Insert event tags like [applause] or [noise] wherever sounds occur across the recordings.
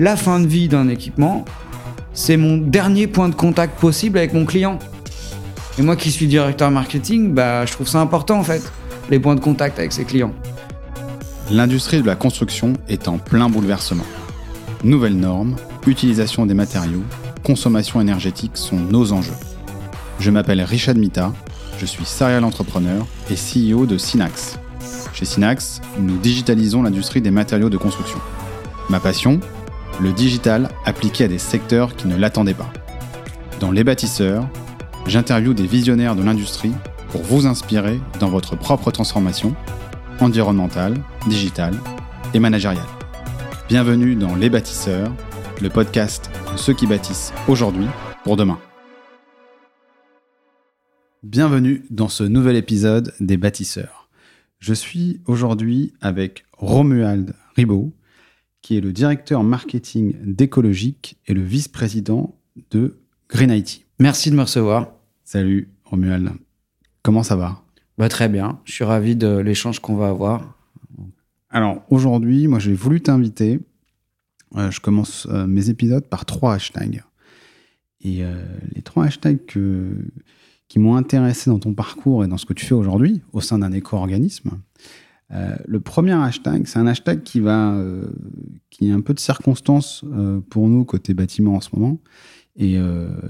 la fin de vie d'un équipement, c'est mon dernier point de contact possible avec mon client. Et moi qui suis directeur marketing, bah, je trouve ça important en fait, les points de contact avec ses clients. L'industrie de la construction est en plein bouleversement. Nouvelles normes, utilisation des matériaux, consommation énergétique sont nos enjeux. Je m'appelle Richard Mita, je suis serial entrepreneur et CEO de Synax. Chez Synax, nous digitalisons l'industrie des matériaux de construction. Ma passion Le digital appliqué à des secteurs qui ne l'attendaient pas. Dans Les bâtisseurs, j'interviewe des visionnaires de l'industrie pour vous inspirer dans votre propre transformation environnementale, digitale et managériale. Bienvenue dans Les bâtisseurs, le podcast de ceux qui bâtissent aujourd'hui pour demain. Bienvenue dans ce nouvel épisode des bâtisseurs. Je suis aujourd'hui avec Romuald Ribaud, qui est le directeur marketing d'Écologique et le vice-président de Green IT. Merci de me recevoir. Salut Romuald, comment ça va? Bah, Très bien, je suis ravi de l'échange qu'on va avoir. Alors aujourd'hui, moi j'ai voulu t'inviter. Euh, je commence euh, mes épisodes par trois hashtags. Et euh, les trois hashtags que, qui m'ont intéressé dans ton parcours et dans ce que tu fais aujourd'hui au sein d'un éco-organisme. Euh, le premier hashtag, c'est un hashtag qui va, euh, qui est un peu de circonstance euh, pour nous côté bâtiment en ce moment, et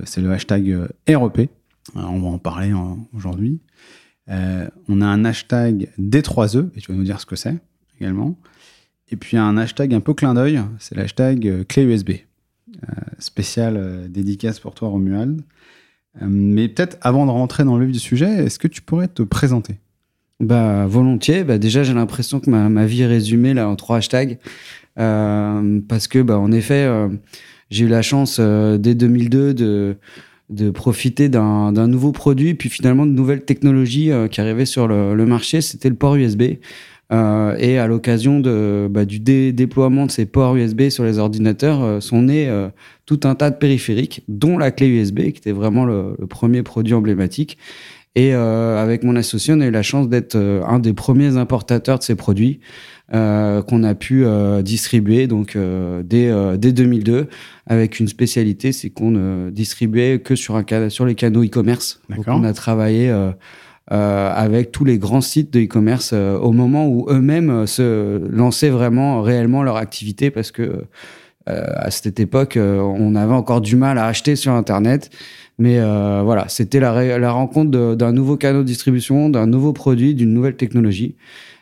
c'est le hashtag REP. On va en parler aujourd'hui. on a un hashtag D3E, et tu vas nous dire ce que c'est également. Et puis un hashtag un peu clin d'œil, c'est le hashtag clé USB. spécial dédicace pour toi, Romuald. Mais peut-être avant de rentrer dans le vif du sujet, est-ce que tu pourrais te présenter? Bah, volontiers. Bah, déjà, j'ai l'impression que ma, vie est résumée là en trois hashtags. Euh, parce que, bah, en effet, euh, j'ai eu la chance euh, dès 2002 de, de profiter d'un nouveau produit, puis finalement de nouvelles technologies qui arrivaient sur le, le marché. C'était le port USB. Et à l'occasion bah, du déploiement de ces ports USB sur les ordinateurs, sont nés tout un tas de périphériques, dont la clé USB, qui était vraiment le premier produit emblématique. Et avec mon associé, on a eu la chance d'être un des premiers importateurs de ces produits qu'on a pu distribuer donc dès, dès 2002, avec une spécialité, c'est qu'on ne distribuait que sur, un, sur les canaux e-commerce. Donc on a travaillé euh, avec tous les grands sites de e-commerce euh, au moment où eux-mêmes euh, se lançaient vraiment réellement leur activité parce que à cette époque, on avait encore du mal à acheter sur Internet. Mais voilà, c'était la, rencontre d'un nouveau canal de distribution, d'un nouveau produit, d'une nouvelle technologie.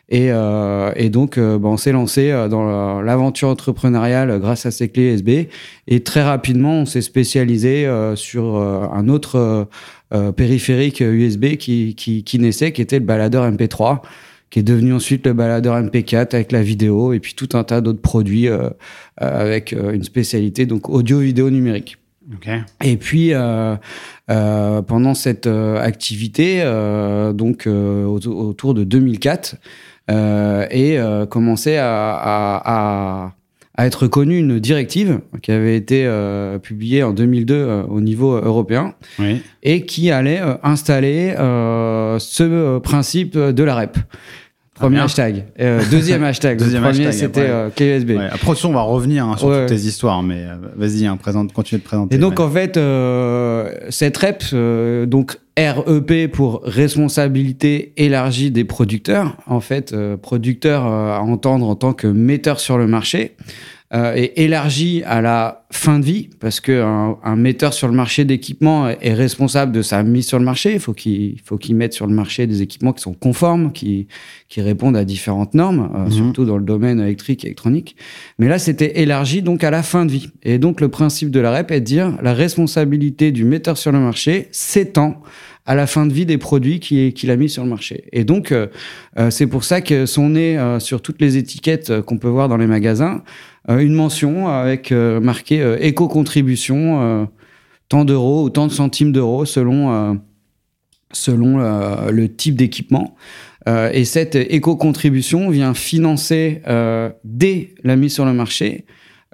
Et, euh, donc, euh, ben, on s'est lancé euh, dans l'aventure entrepreneuriale grâce à ces clés USB. Et très rapidement, on s'est spécialisé euh, sur un autre périphérique USB qui, qui, qui, naissait, qui était le baladeur MP3 qui est devenu ensuite le baladeur MP4 avec la vidéo et puis tout un tas d'autres produits avec une spécialité donc audio vidéo numérique. Okay. Et puis euh, euh, pendant cette activité, euh, donc autour de 2004, euh, et commençait à, à, à, être connue une directive qui avait été euh, publiée en 2002 au niveau européen oui. et qui allait installer ce principe de la REP. Premier hashtag. Euh, deuxième hashtag. deuxième le premier, c'était euh, KSB. Ouais. Après, on va revenir hein, sur toutes tes histoires, mais euh, vas-y, hein, présente, continue de présenter. Et donc, en fait, euh, cette REP, euh, donc REP pour responsabilité élargie des producteurs, en fait, producteur à entendre en tant que metteur sur le marché euh, est élargi à la fin de vie parce que un, metteur sur le marché d'équipement est responsable de sa mise sur le marché. Il faut qu'il faut qu'il mette sur le marché des équipements qui sont conformes, qui qui répondent à différentes normes, euh, mmh. surtout dans le domaine électrique et électronique. Mais là, c'était élargi donc à la fin de vie. Et donc le principe de la REP est de dire la responsabilité du metteur sur le marché s'étend à la fin de vie des produits qu'il a mis sur le marché. Et donc, euh, euh c'est pour ça que sont nés euh, sur toutes les étiquettes qu'on peut voir dans les magasins une mention avec marqué éco-contribution, tant d'euros ou tant de centimes d'euros selon, selon le type d'équipement. et cette éco-contribution vient financer dès la mise sur le marché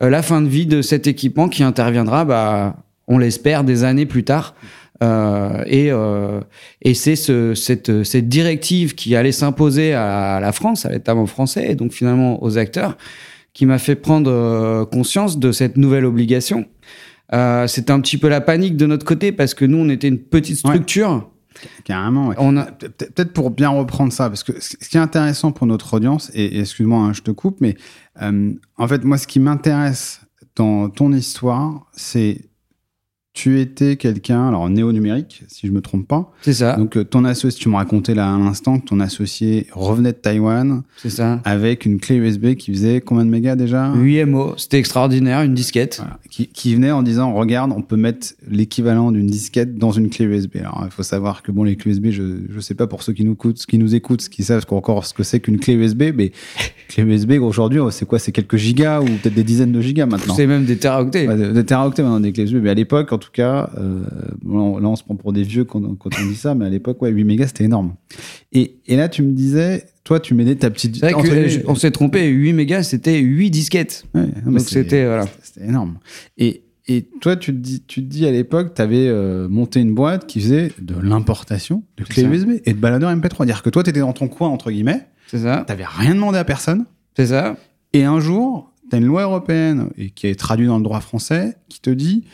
la fin de vie de cet équipement qui interviendra, bah, on l'espère, des années plus tard. Euh, et, euh, et c'est ce, cette, cette directive qui allait s'imposer à la France, à l'État français, et donc finalement aux acteurs, qui m'a fait prendre euh, conscience de cette nouvelle obligation. Euh, C'était un petit peu la panique de notre côté parce que nous, on était une petite structure. Carrément. Ouais. On a... Peut-être pour bien reprendre ça, parce que ce qui est intéressant pour notre audience, et, et excuse-moi, hein, je te coupe, mais euh, en fait, moi, ce qui m'intéresse dans ton histoire, c'est tu étais quelqu'un, alors néo-numérique, si je me trompe pas. C'est ça. Donc, euh, ton associé, tu me racontais là à l'instant que ton associé revenait de Taïwan. C'est ça. Avec une clé USB qui faisait combien de mégas déjà? 8 MO. C'était extraordinaire, une disquette. Voilà. Qui, qui, venait en disant Regarde, on peut mettre l'équivalent d'une disquette dans une clé USB. Alors, il faut savoir que, bon, les clés USB, je ne sais pas pour ceux qui nous écoutent, qui nous écoutent, qui savent encore ce que c'est qu'une clé USB, mais [laughs] clé USB, aujourd'hui, c'est quoi C'est quelques gigas ou peut-être des dizaines de gigas maintenant? C'est même des teraoctets. Ouais, des teraoctets maintenant, des clés USB. Mais à l'époque, tout cas, euh, là on se prend pour des vieux quand, quand on dit ça, mais à l'époque, ouais, 8 mégas c'était énorme. Et, et, là, tu me disais, toi, tu m'aidais ta petite. Vrai que, on s'est trompé, 8 mégas c'était 8 disquettes. Ouais, Donc c'était voilà. Énorme. Et, et toi, tu te dis, tu te dis à l'époque, tu avais euh, monté une boîte qui faisait de l'importation de clés USB et de baladeurs MP3. C'est-à-dire que toi, tu étais dans ton coin, entre guillemets. C'est ça. Tu n'avais rien demandé à personne. C'est ça. Et un jour, tu as une loi européenne et qui est traduite dans le droit français qui te dit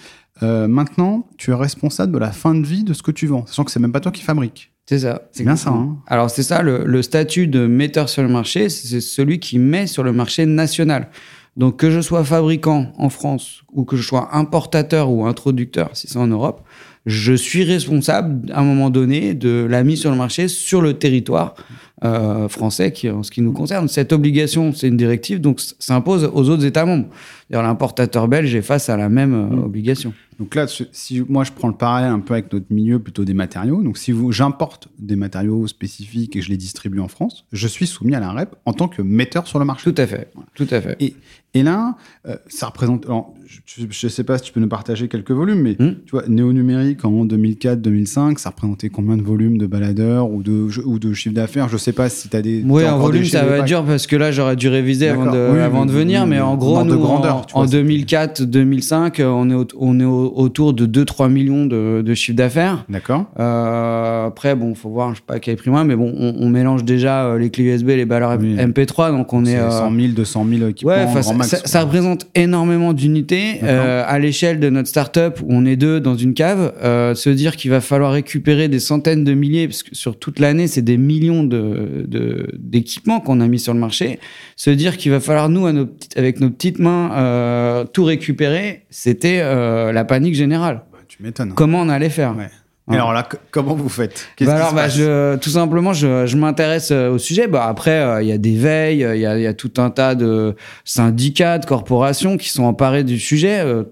euh, maintenant, tu es responsable de la fin de vie de ce que tu vends, sachant que c'est même pas toi qui fabrique. C'est ça. C'est bien ça. Hein Alors c'est ça, le, le, statut de metteur sur le marché, c'est celui qui met sur le marché national. Donc que je sois fabricant en France ou que je sois importateur ou introducteur, si c'est en Europe, je suis responsable à un moment donné de la mise sur le marché sur le territoire euh, français qui, en ce qui nous concerne. Cette obligation, c'est une directive, donc ça impose aux autres États membres. L'importateur belge est face à la même euh, mmh. obligation. Donc là, si moi je prends le parallèle un peu avec notre milieu plutôt des matériaux, donc si j'importe des matériaux spécifiques et je les distribue en France, je suis soumis à la REP en tant que metteur sur le marché. Tout à fait. Voilà. Tout à fait. Et, et là, euh, ça représente. Alors, je ne sais pas si tu peux nous partager quelques volumes, mais mmh. tu vois, néo-numérique en 2004-2005, ça représentait combien de volumes de baladeurs ou de, ou de chiffre d'affaires? Je ne sais pas si tu as des. Oui, en volume, ça va être dur parce que là, j'aurais dû réviser avant de, oui, avant de venir, mais, mais en gros, nous, grandeur, en, en 2004-2005, on est, au, on est au, autour de 2-3 millions de, de chiffre d'affaires. D'accord. Euh, après, bon, faut voir, je sais pas quel prix moins, mais bon, on, on mélange déjà euh, les clés USB, les baladeurs oui. MP3, donc on est. est 100 000, 200 000 équipements. Ouais, grand max, ça, ça, représente énormément d'unités. Euh, à l'échelle de notre startup, où on est deux dans une cave, euh, se dire qu'il va falloir récupérer des centaines de milliers, parce que sur toute l'année, c'est des millions de, de, d'équipements qu'on a mis sur le marché. Se dire qu'il va falloir, nous, à nos, avec nos petites mains, euh, tout récupérer, c'était la panique générale. Bah, tu m'étonnes. Comment on allait faire? Ouais. Et alors là, comment vous faites? Bah alors, bah, je, tout simplement, je, je m'intéresse au sujet. Bah, après, il euh, y a des veilles, il y a, y a, tout un tas de syndicats, de corporations qui sont emparés du sujet. Euh,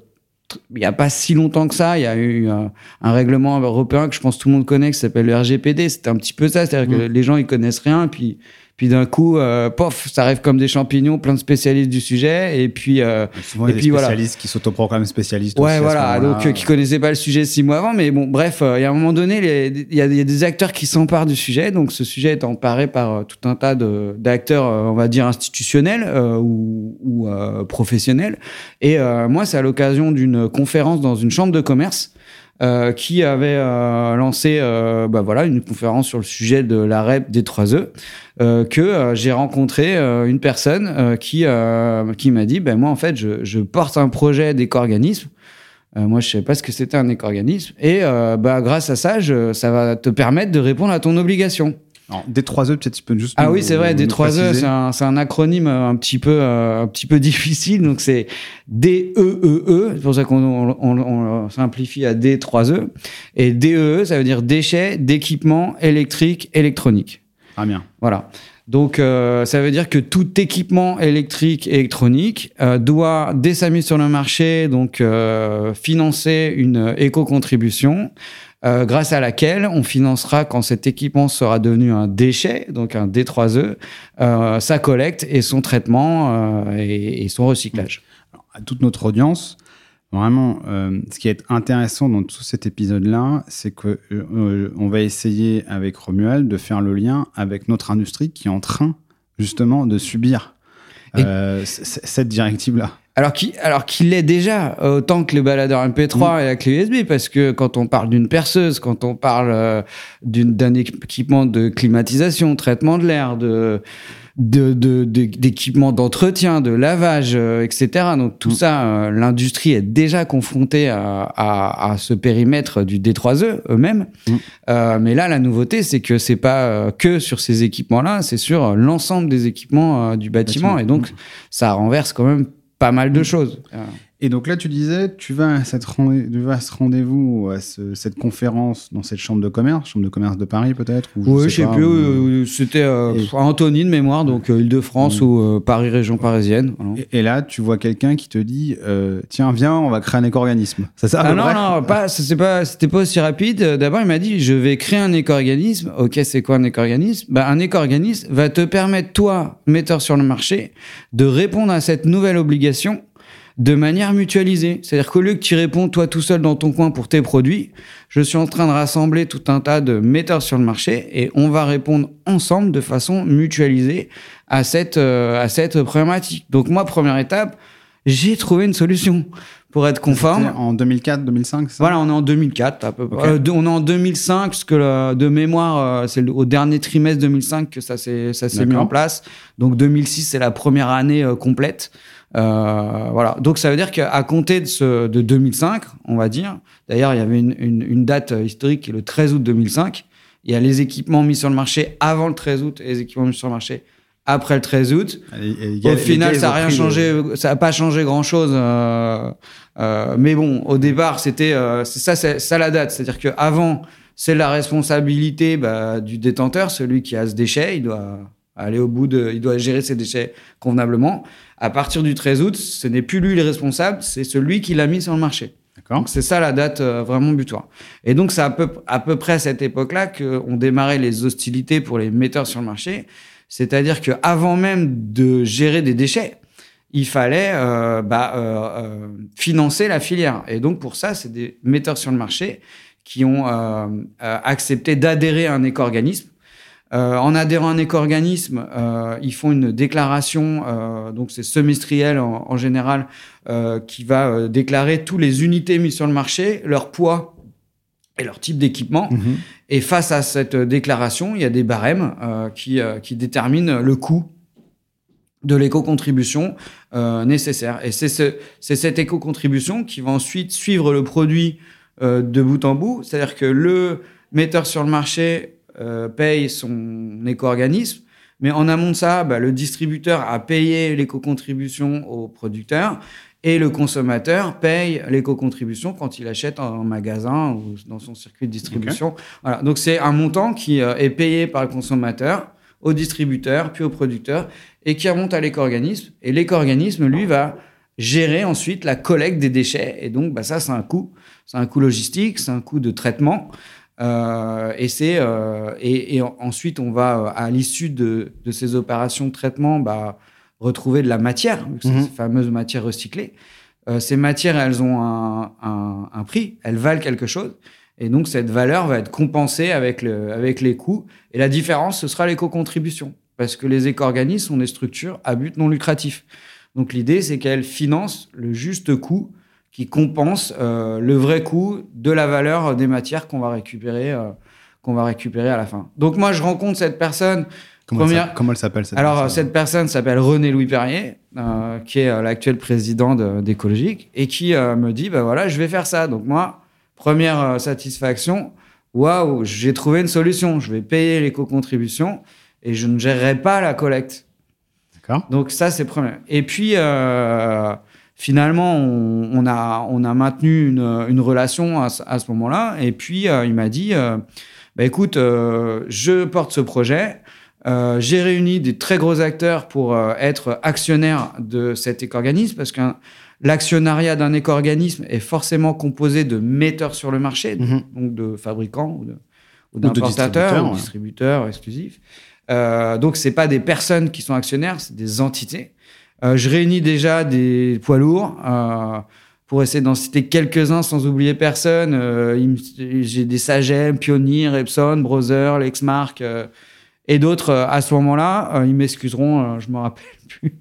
il n'y a pas si longtemps que ça, il y a eu un, un, règlement européen que je pense que tout le monde connaît, qui s'appelle le RGPD. C'était un petit peu ça, c'est-à-dire mmh. que les gens ils connaissent rien, puis puis d'un coup, euh, pof, ça arrive comme des champignons, plein de spécialistes du sujet, et puis euh, souvent et a puis des spécialistes voilà. qui s'autoproclament spécialistes. Ouais, voilà, donc euh, qui connaissaient pas le sujet six mois avant, mais bon, bref, il y a un moment donné, il y, y, a des acteurs qui s'emparent du sujet, donc ce sujet est emparé par euh, tout un tas d'acteurs, on va dire institutionnels euh, ou, ou professionnels. Et moi, c'est à l'occasion d'une conférence dans une chambre de commerce. Euh, qui avait euh, lancé euh, bah voilà, une conférence sur le sujet de la REP des 3E, que j'ai rencontré une personne qui, qui m'a dit, ben moi en fait, je, je porte un projet d'éco-organisme. moi, je savais pas ce que c'était un éco-organisme. Et bah, grâce à ça, je, ça va te permettre de répondre à ton obligation. Alors, D3E, peut-être tu peux juste. Ah nous, oui, c'est vrai, D3E, c'est un, un, acronyme un petit peu, euh, un petit peu [laughs] difficile. Donc, c'est D-E-E-E. C'est pour ça qu'on on, on, on, simplifie à D3E. Et DEE, ça veut dire déchets d'équipements électriques, électroniques. Ah bien. Voilà. Donc, euh, ça veut dire que tout équipement électrique et électronique euh, doit, dès sa mise sur le marché, donc euh, financer une éco-contribution euh, grâce à laquelle on financera, quand cet équipement sera devenu un déchet, donc un D3E, euh, sa collecte et son traitement euh, et, et, son recyclage. Alors, à toute notre audience, vraiment, euh, ce qui est intéressant dans tout cet épisode-là, c'est que euh, on va essayer avec Romuald de faire le lien avec notre industrie qui est en train justement de subir cette directive-là. Alors qu'il alors qu'il l'est déjà autant que les baladeurs MP3 mmh. et la clé USB parce que quand on parle d'une perceuse, quand on parle euh, d'un équipement de climatisation, traitement de l'air, de de, de, de- d'équipements d'entretien, de lavage, euh, etc. Donc tout Mm. ça, euh, l'industrie est déjà confrontée à, à, à ce périmètre du D3E eux-mêmes. Mm. Euh, mais là, la nouveauté, c'est que c'est pas que sur ces équipements-là, c'est sur l'ensemble des équipements du bâtiment. Bâtiment. Et donc, ça renverse quand même pas mal de choses. Euh, Et donc là, tu disais, tu vas à, cette rendez- tu vas à ce rendez-vous, à ce- cette conférence dans cette chambre de commerce, chambre de commerce de Paris peut-être ou Oui, sais je sais pas, plus. ou- euh, C'était euh, Et- Anthony de mémoire, donc euh, Île-de-France ou euh, Paris, région parisienne. Et, et là, tu vois quelqu'un qui te dit euh, Tiens, viens, on va créer un éco-organisme. Ça à Ah peu non, près non, pas, ça, c'est pas, c'était pas aussi rapide. Euh, D'abord, il m'a dit, je vais créer un éco-organisme. Ok, c'est quoi un éco-organisme? Bah, Un éco-organisme va te permettre, toi, metteur sur le marché, de répondre à cette nouvelle obligation de manière mutualisée. C'est-à-dire qu'au lieu que tu réponds, toi, tout seul dans ton coin pour tes produits, je suis en train de rassembler tout un tas de metteurs sur le marché et on va répondre ensemble de façon mutualisée à cette, euh, à cette problématique. Donc moi, première étape, j'ai trouvé une solution pour être conforme. C'était En 2004, 2005 ça? Voilà, on est en 2004 à peu près. Euh, on est en 2005 parce que le- de mémoire, euh, c'est au dernier trimestre 2005 que ça s'est ça s'est mis en place. Donc 2006, c'est la première année euh, complète. Euh, voilà. Donc ça veut dire qu'à compter de, ce, de 2005, on va dire. D'ailleurs, il y avait une, une, une date euh, historique qui est le 13 août 2005. Il y a les équipements mis sur le marché avant le 13 août et les équipements mis sur le marché après le 13 août. Et- et Au final, ça n'a rien changé, ça n'a pas changé grand chose. mais bon, au départ, c'était euh, c'est ça, ça la date. C'est-à-dire qu'avant, c'est la responsabilité bah, du détenteur, celui qui a ce déchet, il doit aller au bout de, il doit gérer ses déchets convenablement. À partir du 13 août, ce n'est plus lui le responsable, c'est celui qui l'a mis sur le marché. C'est ça la date euh, vraiment butoir. Et donc c'est à peu, à peu près à cette époque-là qu'on démarrait les hostilités pour les metteurs sur le marché. C'est-à-dire qu'avant même de gérer des déchets, il fallait euh, bah, euh, financer la filière. Et donc pour ça, c'est des metteurs sur le marché qui ont accepté d'adhérer à un éco-organisme. Euh, en adhérant à un éco-organisme, euh, ils font une déclaration, euh, donc c'est semestriel en, en général, euh, qui va euh, déclarer tous les unités mises sur le marché, leur poids et leur type d'équipement. Mhm. Et face à cette déclaration, il y a des barèmes euh, qui, euh, qui déterminent le coût de l'éco-contribution euh, nécessaire. Et c'est ce, cette éco-contribution qui va ensuite suivre le produit euh, de bout en bout. C'est-à-dire que le metteur sur le marché paye son éco-organisme, mais en amont de ça, bah, le distributeur a payé l'éco-contribution au producteur et le consommateur paye l'éco-contribution quand il achète en magasin ou dans son circuit de distribution. Voilà. Donc c'est un montant qui euh, est payé par le consommateur au distributeur, puis au producteur, et qui remonte à l'éco-organisme. Et l'éco-organisme, lui, va gérer ensuite la collecte des déchets. Et donc, bah, ça, c'est un coût. C'est un coût logistique, c'est un coût de traitement. Euh, et, c'est, euh, et, et en- ensuite, on va, euh, à l'issue de, de ces opérations de traitement, bah, retrouver de la matière, c'est Mhm. ces fameuses matières recyclées. Euh, ces matières, elles ont un, un- un prix, elles valent quelque chose. Et donc, cette valeur va être compensée avec, le, avec les coûts. Et la différence, ce sera l'éco-contribution. Parce que les éco-organismes sont des structures à but non lucratif. Donc, l'idée, c'est qu'elles financent le juste coût qui compense euh, le vrai coût de la valeur des matières qu'on va récupérer, euh, qu'on va récupérer à la fin. Donc, moi, je rencontre cette personne. Comment, Première- elle s'a- comment elle s'appelle cette Alors, personne cette personne s'appelle René Louis Perrier, euh, qui est l'actuel président de- d'Écologique, et qui me dit, bah voilà, je vais faire ça. Donc moi, première satisfaction, waouh, j'ai trouvé une solution. Je vais payer l'éco-contribution et je ne gérerai pas la collecte. D'accord. Donc ça, c'est premier. Et puis, finalement, on, on a, on a maintenu une, une relation à, ce- à ce moment-là. Et puis, euh, il m'a dit, euh, bah, écoute, euh, je porte ce projet. Euh, J'ai réuni des très gros acteurs pour être actionnaire de cet éco-organisme parce que l'actionnariat d'un éco-organisme est forcément composé de metteurs sur le marché, Mhm. donc de fabricants ou de- ou d'importateurs distributeurs, ou ouais. distributeurs exclusifs. Euh, donc, c'est pas des personnes qui sont actionnaires, c'est des entités. Euh, je réunis déjà des poids lourds euh, pour essayer d'en citer quelques-uns sans oublier personne. Euh, J'ai des Sagem, Pioneer, Epson, Brother, Lexmark euh, et d'autres euh, à ce moment-là. Euh, ils m'excuseront, je me rappelle [laughs] plus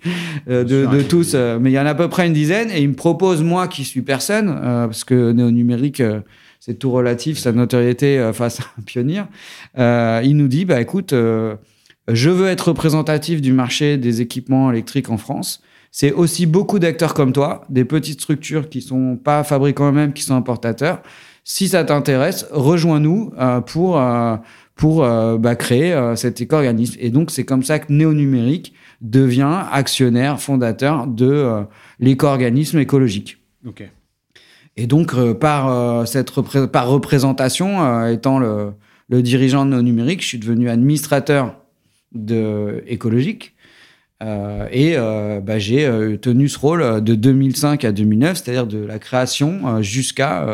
euh, de, de hein. tous, euh, mais il y en a à peu près une dizaine. Et ils me proposent, moi qui suis personne, euh, parce que néo-numérique, euh, c'est tout relatif, sa notoriété face à un pionnier. Euh, il nous dit, bah écoute, euh, je veux être représentatif du marché des équipements électriques en France. C'est aussi beaucoup d'acteurs comme toi, des petites structures qui sont pas fabricants eux-mêmes, qui sont importateurs. Si ça t'intéresse, rejoins-nous euh, pour euh, pour euh, bah, créer cet éco-organisme. Et donc c'est comme ça que Néo-Numérique devient actionnaire fondateur de l'éco-organisme écologique. Ok. Et donc par cette par représentation, étant le, le dirigeant de Néo-Numérique, je suis devenu administrateur de écologique. Euh, et euh, bah, j'ai euh, tenu ce rôle de 2005 à 2009, c'est-à-dire de la création jusqu'à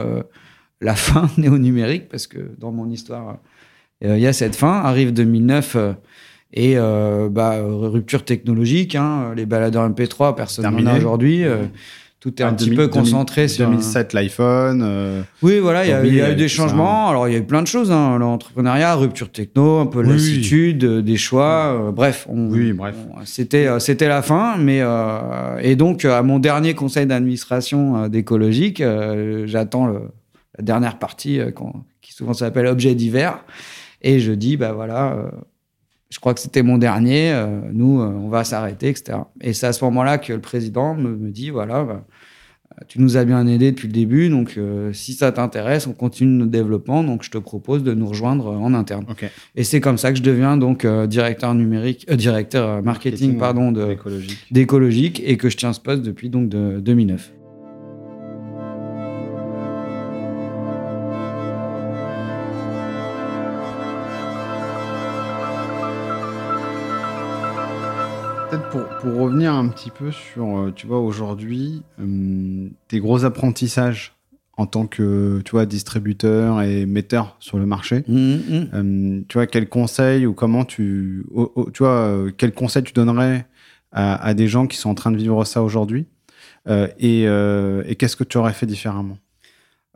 la [laughs] fin néo-numérique, parce que dans mon histoire, il y a cette fin. Arrive 2009 et bah, rupture technologique, hein, les baladeurs MP3, personne n'en a aujourd'hui. Mmh tout est un petit peu concentré sur 2007 l'iPhone. Euh, oui, voilà, il y, a eu des changements. Alors il y a eu plein de choses. Hein. L'entrepreneuriat, rupture techno, un peu oui, lassitude, euh, des choix. Euh, bref, oui, bref. C'était c'était la fin. Mais et donc à mon dernier conseil d'administration d'écologique, j'attends la dernière partie qui souvent s'appelle objet divers. Et je dis bah voilà je crois que c'était mon dernier, nous, on va s'arrêter, etc. Et c'est à ce moment-là que le président me, me dit, voilà, bah, tu nous as bien aidé depuis le début, donc euh, si ça t'intéresse, on continue notre développement, donc je te propose de nous rejoindre en interne. Et c'est comme ça que je deviens donc directeur numérique, directeur marketing, pardon, d'écologique, et que je tiens ce poste depuis donc de 2009. pour, revenir un petit peu sur, euh, tu vois, aujourd'hui, euh, tes gros apprentissages en tant que, tu vois, distributeur et metteur sur le marché. Mmh, mmh. Euh, tu vois, quel conseil ou comment tu, tu vois, quel conseil tu donnerais à, des gens qui sont en train de vivre ça aujourd'hui et, et qu'est-ce que tu aurais fait différemment?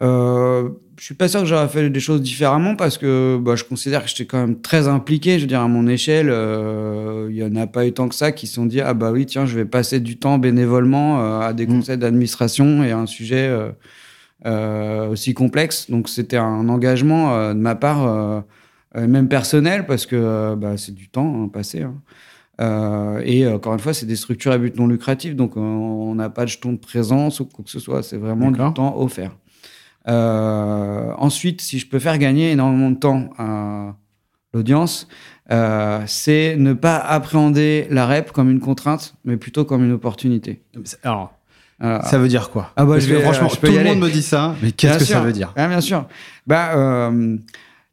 Euh, je suis pas sûr que j'aurais fait des choses différemment parce que bah, je considère que j'étais quand même très impliqué. Je veux dire, à mon échelle, euh, il y en a pas eu tant que ça qui se sont dit ah bah oui tiens je vais passer du temps bénévolement euh, à des mm. conseils d'administration et à un sujet euh, aussi complexe. Donc c'était un engagement de ma part, même personnel parce que bah, c'est du temps hein, passé. Hein. et encore une fois, c'est des structures à but non lucratif, donc on n'a pas de jeton de présence ou quoi que ce soit. C'est vraiment du temps offert. Euh, ensuite, si je peux faire gagner énormément de temps à l'audience, euh, c'est ne pas appréhender la rep comme une contrainte, mais plutôt comme une opportunité. Alors, ça veut dire quoi? Ah bah, je Franchement, tout le monde me dit ça, mais qu'est-ce que ça veut dire? Bien sûr. Bah, euh,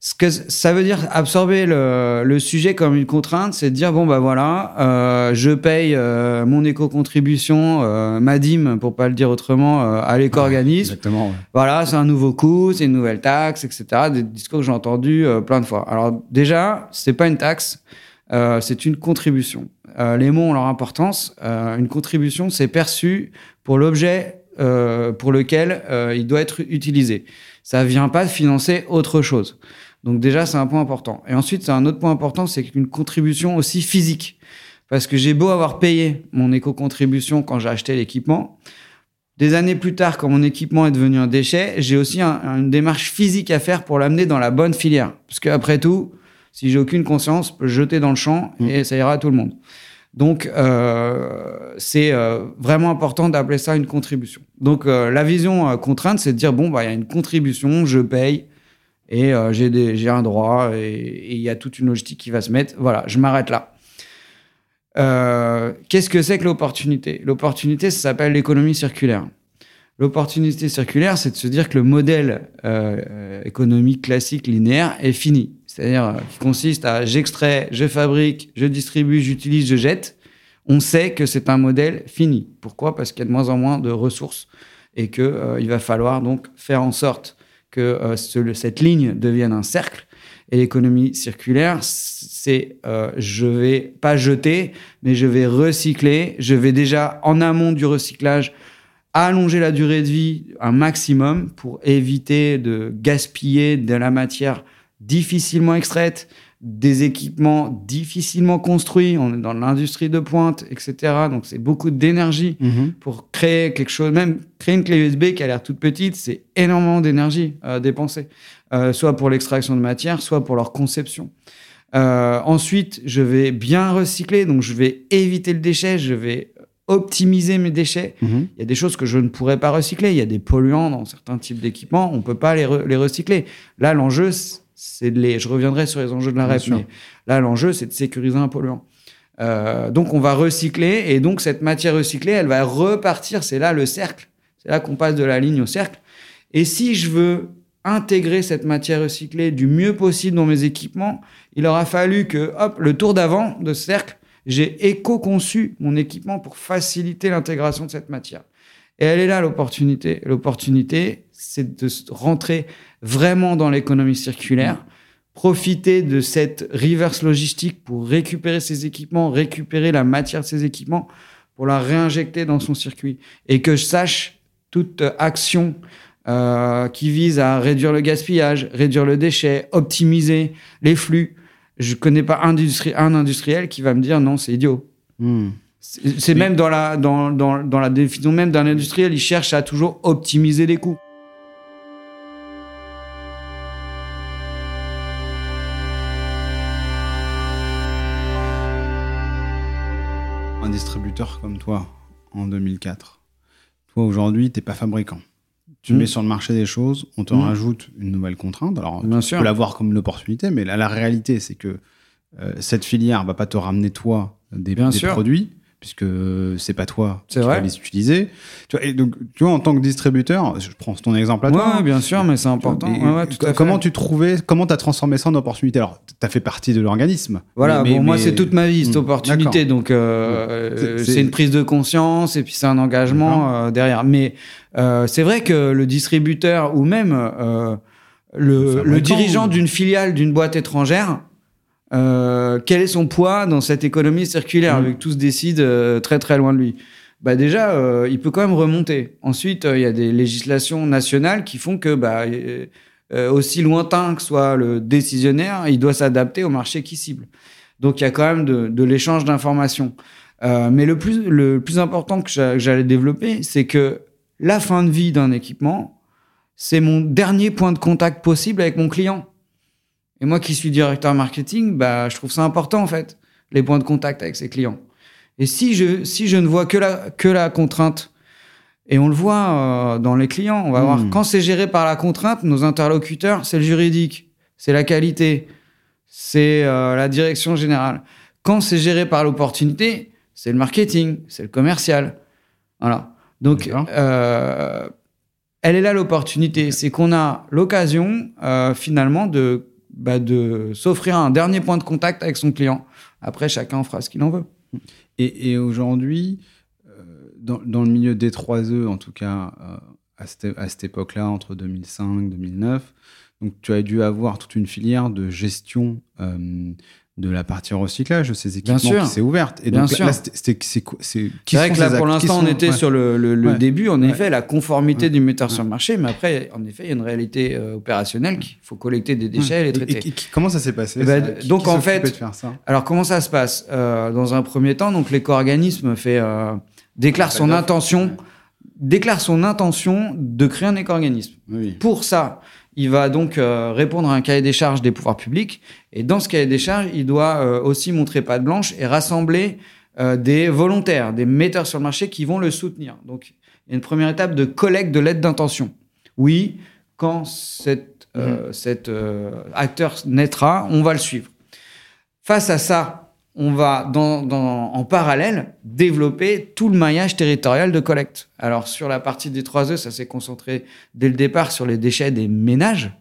ce que ça veut dire absorber le, le sujet comme une contrainte, c'est de dire bon bah voilà, euh, je paye euh, mon éco-contribution, euh, ma dîme pour pas le dire autrement, euh, à l'éco-organisme. exactement. Voilà, c'est un nouveau coût, c'est une nouvelle taxe, etc. Des discours que j'ai entendus euh, plein de fois. Alors déjà, c'est pas une taxe, c'est une contribution. les mots ont leur importance. une contribution, c'est perçu pour l'objet pour lequel il doit être utilisé. Ça vient pas de financer autre chose. Donc déjà, c'est un point important. Et ensuite, c'est un autre point important, c'est qu'une contribution aussi physique. Parce que j'ai beau avoir payé mon éco-contribution quand j'ai acheté l'équipement, des années plus tard, quand mon équipement est devenu un déchet, j'ai aussi une démarche physique à faire pour l'amener dans la bonne filière. Parce qu'après tout, si j'ai aucune conscience, je peux le jeter dans le champ mmh. et ça ira à tout le monde. Donc, euh, c'est euh, vraiment important d'appeler ça une contribution. Donc, euh, la vision euh, contrainte, c'est de dire, bon, bah, il y a une contribution, je paye, et euh, j'ai un droit et il y a toute une logistique qui va se mettre. Voilà, je m'arrête là. Euh, Qu'est-ce que c'est que l'opportunité? L'opportunité, ça s'appelle l'économie circulaire. L'opportunité circulaire, c'est de se dire que le modèle euh, économique classique linéaire est fini. C'est-à-dire qui consiste à j'extrais, je fabrique, je distribue, j'utilise, je jette. On sait que c'est un modèle fini. Pourquoi? Parce qu'il y a de moins en moins de ressources et que euh, il va falloir donc faire en sorte que euh, cette ligne devienne un cercle. Et l'économie circulaire, c'est euh, je vais pas jeter, mais je vais recycler. Je vais déjà en amont du recyclage allonger la durée de vie un maximum pour éviter de gaspiller de la matière difficilement extraite, des équipements difficilement construits. On est dans l'industrie de pointe, etc. Donc, c'est beaucoup d'énergie mhm. pour créer quelque chose. Même créer une clé USB qui a l'air toute petite, c'est énormément d'énergie à dépenser, euh, soit pour l'extraction de matière, soit pour leur conception. Euh, ensuite, je vais bien recycler, donc je vais éviter le déchet, je vais optimiser mes déchets. Mhm. Il y a des choses que je ne pourrais pas recycler. Il y a des polluants dans certains types d'équipements, on ne peut pas les, re- les recycler. Là, l'enjeu, c'est les. Je reviendrai sur les enjeux de la REP, mais là, l'enjeu, c'est de sécuriser un polluant. Euh, donc, on va recycler, et donc cette matière recyclée, elle va repartir. C'est là le cercle. C'est là qu'on passe de la ligne au cercle. Et si je veux intégrer cette matière recyclée du mieux possible dans mes équipements, il aura fallu que, hop, le tour d'avant de ce cercle, j'ai éco-conçu mon équipement pour faciliter l'intégration de cette matière. Et elle est là l'opportunité. L'opportunité, c'est de rentrer vraiment dans l'économie circulaire, profiter de cette reverse logistique pour récupérer ses équipements, récupérer la matière de ses équipements pour la réinjecter dans son circuit. Et que je sache toute action euh, qui vise à réduire le gaspillage, réduire le déchet, optimiser les flux. Je connais pas un industriel qui va me dire non, c'est idiot. Hmm. C'est même dans la, dans, dans, dans la définition même d'un industriel, il cherche à toujours optimiser les coûts. Toi, en 2004, toi aujourd'hui, t'es pas fabricant. Tu Mm. mets sur le marché des choses, on te Mm. rajoute une nouvelle contrainte. Alors, Bien tu sûr. peux la voir comme une opportunité, mais la, la réalité, c'est que euh, cette filière va pas te ramener, toi, des, Bien des produits, puisque c'est pas toi qui vrai. vas les utiliser. Tu vois, et donc, tu vois, en tant que distributeur, je prends ton exemple à Ouais, toi. bien sûr, mais c'est important. Et Ouais, ouais, tout à fait. comment tu trouvais, comment tu as transformé ça en opportunité? Alors, tu as fait partie de l'organisme. Voilà, mais- bon, moi, mais- c'est toute ma vie, cette Hmm, opportunité. Donc, euh, C'est- une prise de conscience et puis c'est un engagement euh, derrière. Mais euh, c'est vrai que le distributeur ou même le, dirigeant ou- d'une filiale d'une boîte étrangère, euh, quel est son poids dans cette économie circulaire, Mm. vu que tout se décide euh, très très loin de lui? Bah déjà, euh, il peut quand même remonter. Ensuite, euh, il y a des législations nationales qui font que, bah, euh, aussi lointain que soit le décisionnaire, il doit s'adapter au marché qui cible. Donc, il y a quand même de, de l'échange d'informations. Mais le plus, le plus important que j'allais développer, c'est que la fin de vie d'un équipement, c'est mon dernier point de contact possible avec mon client. Et moi qui suis directeur marketing, bah, je trouve ça important en fait, les points de contact avec ses clients. Et si je, si je ne vois que la, que la contrainte, et on le voit euh, dans les clients, on va Hmm. voir quand c'est géré par la contrainte, nos interlocuteurs, c'est le juridique, c'est la qualité, c'est euh, la direction générale. Quand c'est géré par l'opportunité, c'est le marketing, c'est le commercial. Voilà. Donc, euh, elle est là l'opportunité. C'est qu'on a l'occasion, finalement, de, bah, de s'offrir un dernier point de contact avec son client. Après, chacun fera ce qu'il en veut. Et, aujourd'hui, euh, dans, dans le milieu des 3E, en tout cas, euh, à cette, à cette époque-là, entre 2005 2009, donc tu as dû avoir toute une filière de gestion euh, de la partie recyclage de ces équipements sûr. qui s'est ouverte. Et Bien donc sûr. là, c'est vrai sont que là, pour l'instant, on était ouais. sur le, le- le Ouais. début, en Ouais. effet, la conformité Ouais. du metteur sur le marché. Mais après, en effet, il y a une réalité euh, opérationnelle qu'il faut collecter des déchets et les traiter. et- et qui- comment ça s'est passé? Eh ben, ça Qui- donc, qui en fait, de faire ça? Alors, comment ça se passe? Euh, Dans un premier temps, donc l'éco-organisme fait euh, déclare son intention, déclare son intention de créer un éco-organisme. Oui. Pour ça, il va donc euh, répondre à un cahier des charges des pouvoirs publics. Et dans ce cahier des charges, il doit euh, aussi montrer patte blanche et rassembler euh, des volontaires, des metteurs sur le marché qui vont le soutenir. Donc, il y a une première étape de collecte de l'aide d'intention. Oui, quand cet, cet euh, acteur naîtra, on va le suivre. Face à ça, on va dans, dans- en parallèle développer tout le maillage territorial de collecte. Alors sur la partie des 3E, ça s'est concentré dès le départ sur les déchets des ménages.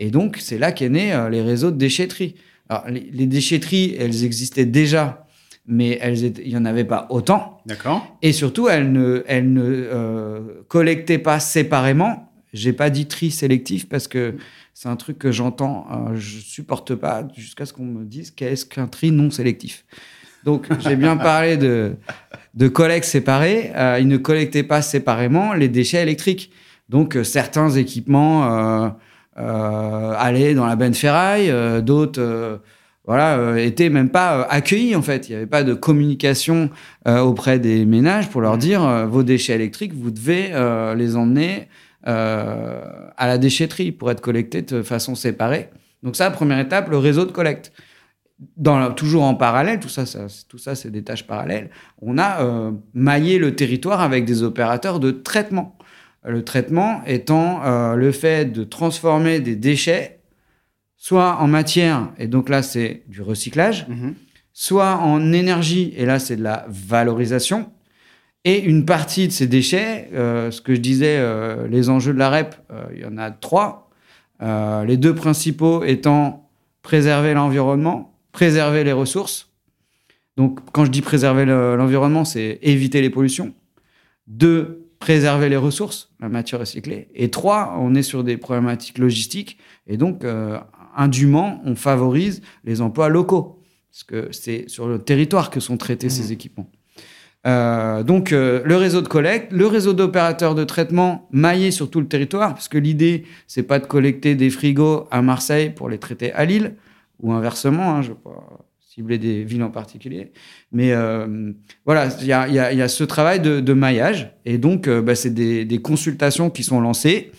Et donc c'est là qu'est né euh, les réseaux de déchetterie. Alors les, les déchetteries, elles existaient déjà, mais elles étaient- il n'y en avait pas autant. D'accord. Et surtout, elles ne, elles ne euh, collectaient pas séparément. J'ai pas dit tri sélectif parce que c'est un truc que j'entends, euh, je supporte pas jusqu'à ce qu'on me dise qu'est-ce qu'un tri non sélectif. Donc, j'ai bien [laughs] parlé de, de collecte séparée. Euh, ils ne collectaient pas séparément les déchets électriques. Donc, euh, certains équipements euh, allaient dans la benne ferraille, d'autres voilà, étaient même pas accueillis en fait. Il n'y avait pas de communication auprès des ménages pour leur dire euh, vos déchets électriques, vous devez les emmener à la déchetterie pour être collectés de façon séparée. Donc ça, première étape, le réseau de collecte. dans, toujours en parallèle, tout ça, ça tout ça, c'est des tâches parallèles. On a euh, maillé le territoire avec des opérateurs de traitement. Le traitement étant euh, le fait de transformer des déchets, soit en matière, et donc là c'est du recyclage, Mhm. soit en énergie, et là c'est de la valorisation. Et une partie de ces déchets, euh, ce que je disais, euh, les enjeux de la REP, euh, il y en a trois. Les deux principaux étant préserver l'environnement, préserver les ressources. Donc quand je dis préserver le- l'environnement, c'est éviter les pollutions. Deux, préserver les ressources, la matière recyclée. Et trois, on est sur des problématiques logistiques. Et donc, euh, indûment, on favorise les emplois locaux. Parce que c'est sur le territoire que sont traités ces équipements. Euh, donc, euh, le réseau de collecte, le réseau d'opérateurs de traitement maillé sur tout le territoire, parce que l'idée, c'est pas de collecter des frigos à Marseille pour les traiter à Lille, ou inversement, hein, je ne pas cibler des villes en particulier. Mais euh, voilà, il y a, y a- y a ce travail de, de maillage, et donc, euh, bah, c'est des, des consultations qui sont lancées,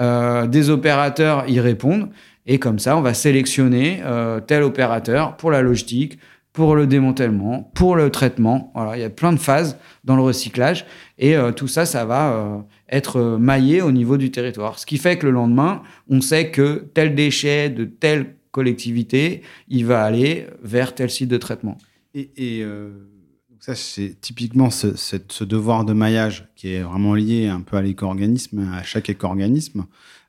euh, des opérateurs y répondent, et comme ça, on va sélectionner euh, tel opérateur pour la logistique, pour le démantèlement, pour le traitement. Voilà, il y a plein de phases dans le recyclage et euh, tout ça, ça va euh, être euh, maillé au niveau du territoire. Ce qui fait que le lendemain, on sait que tel déchet de telle collectivité, il va aller vers tel site de traitement. Et, euh, ça, c'est typiquement ce, devoir de maillage qui est vraiment lié un peu à l'éco-organisme, à chaque éco-organisme.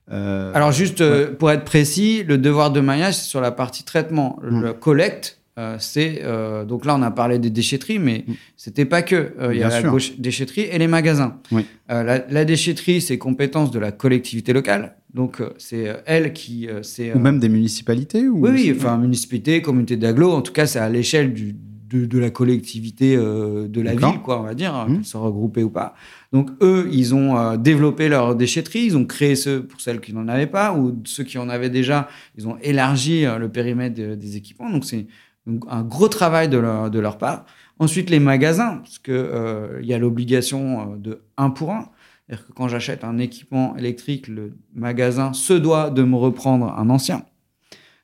Alors juste pour être précis, le devoir de maillage, c'est sur la partie traitement. Le collecte, euh, c'est euh, donc là on a parlé des déchetteries, mais Mm. c'était pas que. Euh, Il y a la sûr. gauche- déchetterie et les magasins. Oui. La, la déchetterie, c'est compétence de la collectivité locale. Donc c'est elle qui, c'est ou même des municipalités ou oui, oui, enfin municipalité, communauté d'agglo, en tout cas c'est à l'échelle du de, de la collectivité de la ville, quoi, on va dire, Mhm. qu'ils soient regroupés ou pas. Donc eux, ils ont développé leur déchetterie, ils ont créé ceux pour celles qui n'en avaient pas, ou ceux qui en avaient déjà, ils ont élargi le périmètre de- des équipements. Donc c'est donc, un gros travail de leur, de leur part. Ensuite, les magasins, parce que euh, il y a l'obligation euh, de 1 pour 1. C'est-à-dire que quand j'achète un équipement électrique, le magasin se doit de me reprendre un ancien.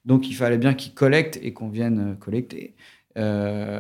Donc il fallait bien qu'ils collectent et qu'on vienne euh, collecter euh,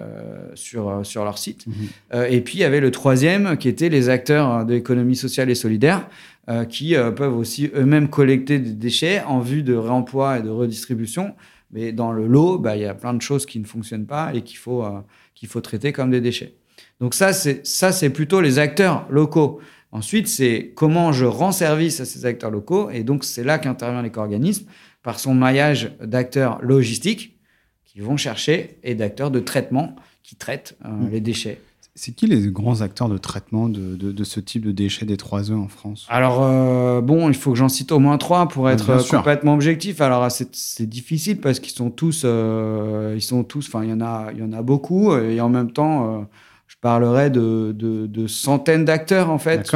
sur, sur leur site. Euh, et puis il y avait le troisième qui était les acteurs de l'économie sociale et solidaire euh, qui peuvent aussi eux-mêmes collecter des déchets en vue de réemploi et de redistribution. Mais dans le lot, bah, il y a plein de choses qui ne fonctionnent pas et qu'il faut, euh, qu'il faut traiter comme des déchets. Donc ça, c'est ça, c'est plutôt les acteurs locaux. Ensuite, c'est comment je rends service à ces acteurs locaux. Et donc, c'est là qu'intervient l'éco-organisme par son maillage d'acteurs logistiques qui vont chercher et d'acteurs de traitement qui traitent euh, Mm. les déchets. C'est qui les grands acteurs de traitement de, de- de ce type de déchets des 3E en France? Alors, euh, bon, il faut que j'en cite au moins trois pour être Bien euh, complètement objectif. Alors, c'est c'est difficile parce qu'ils sont tous, euh, ils sont tous, enfin, il y en a, y en a beaucoup. Et en même temps, je parlerai de, centaines d'acteurs, en fait,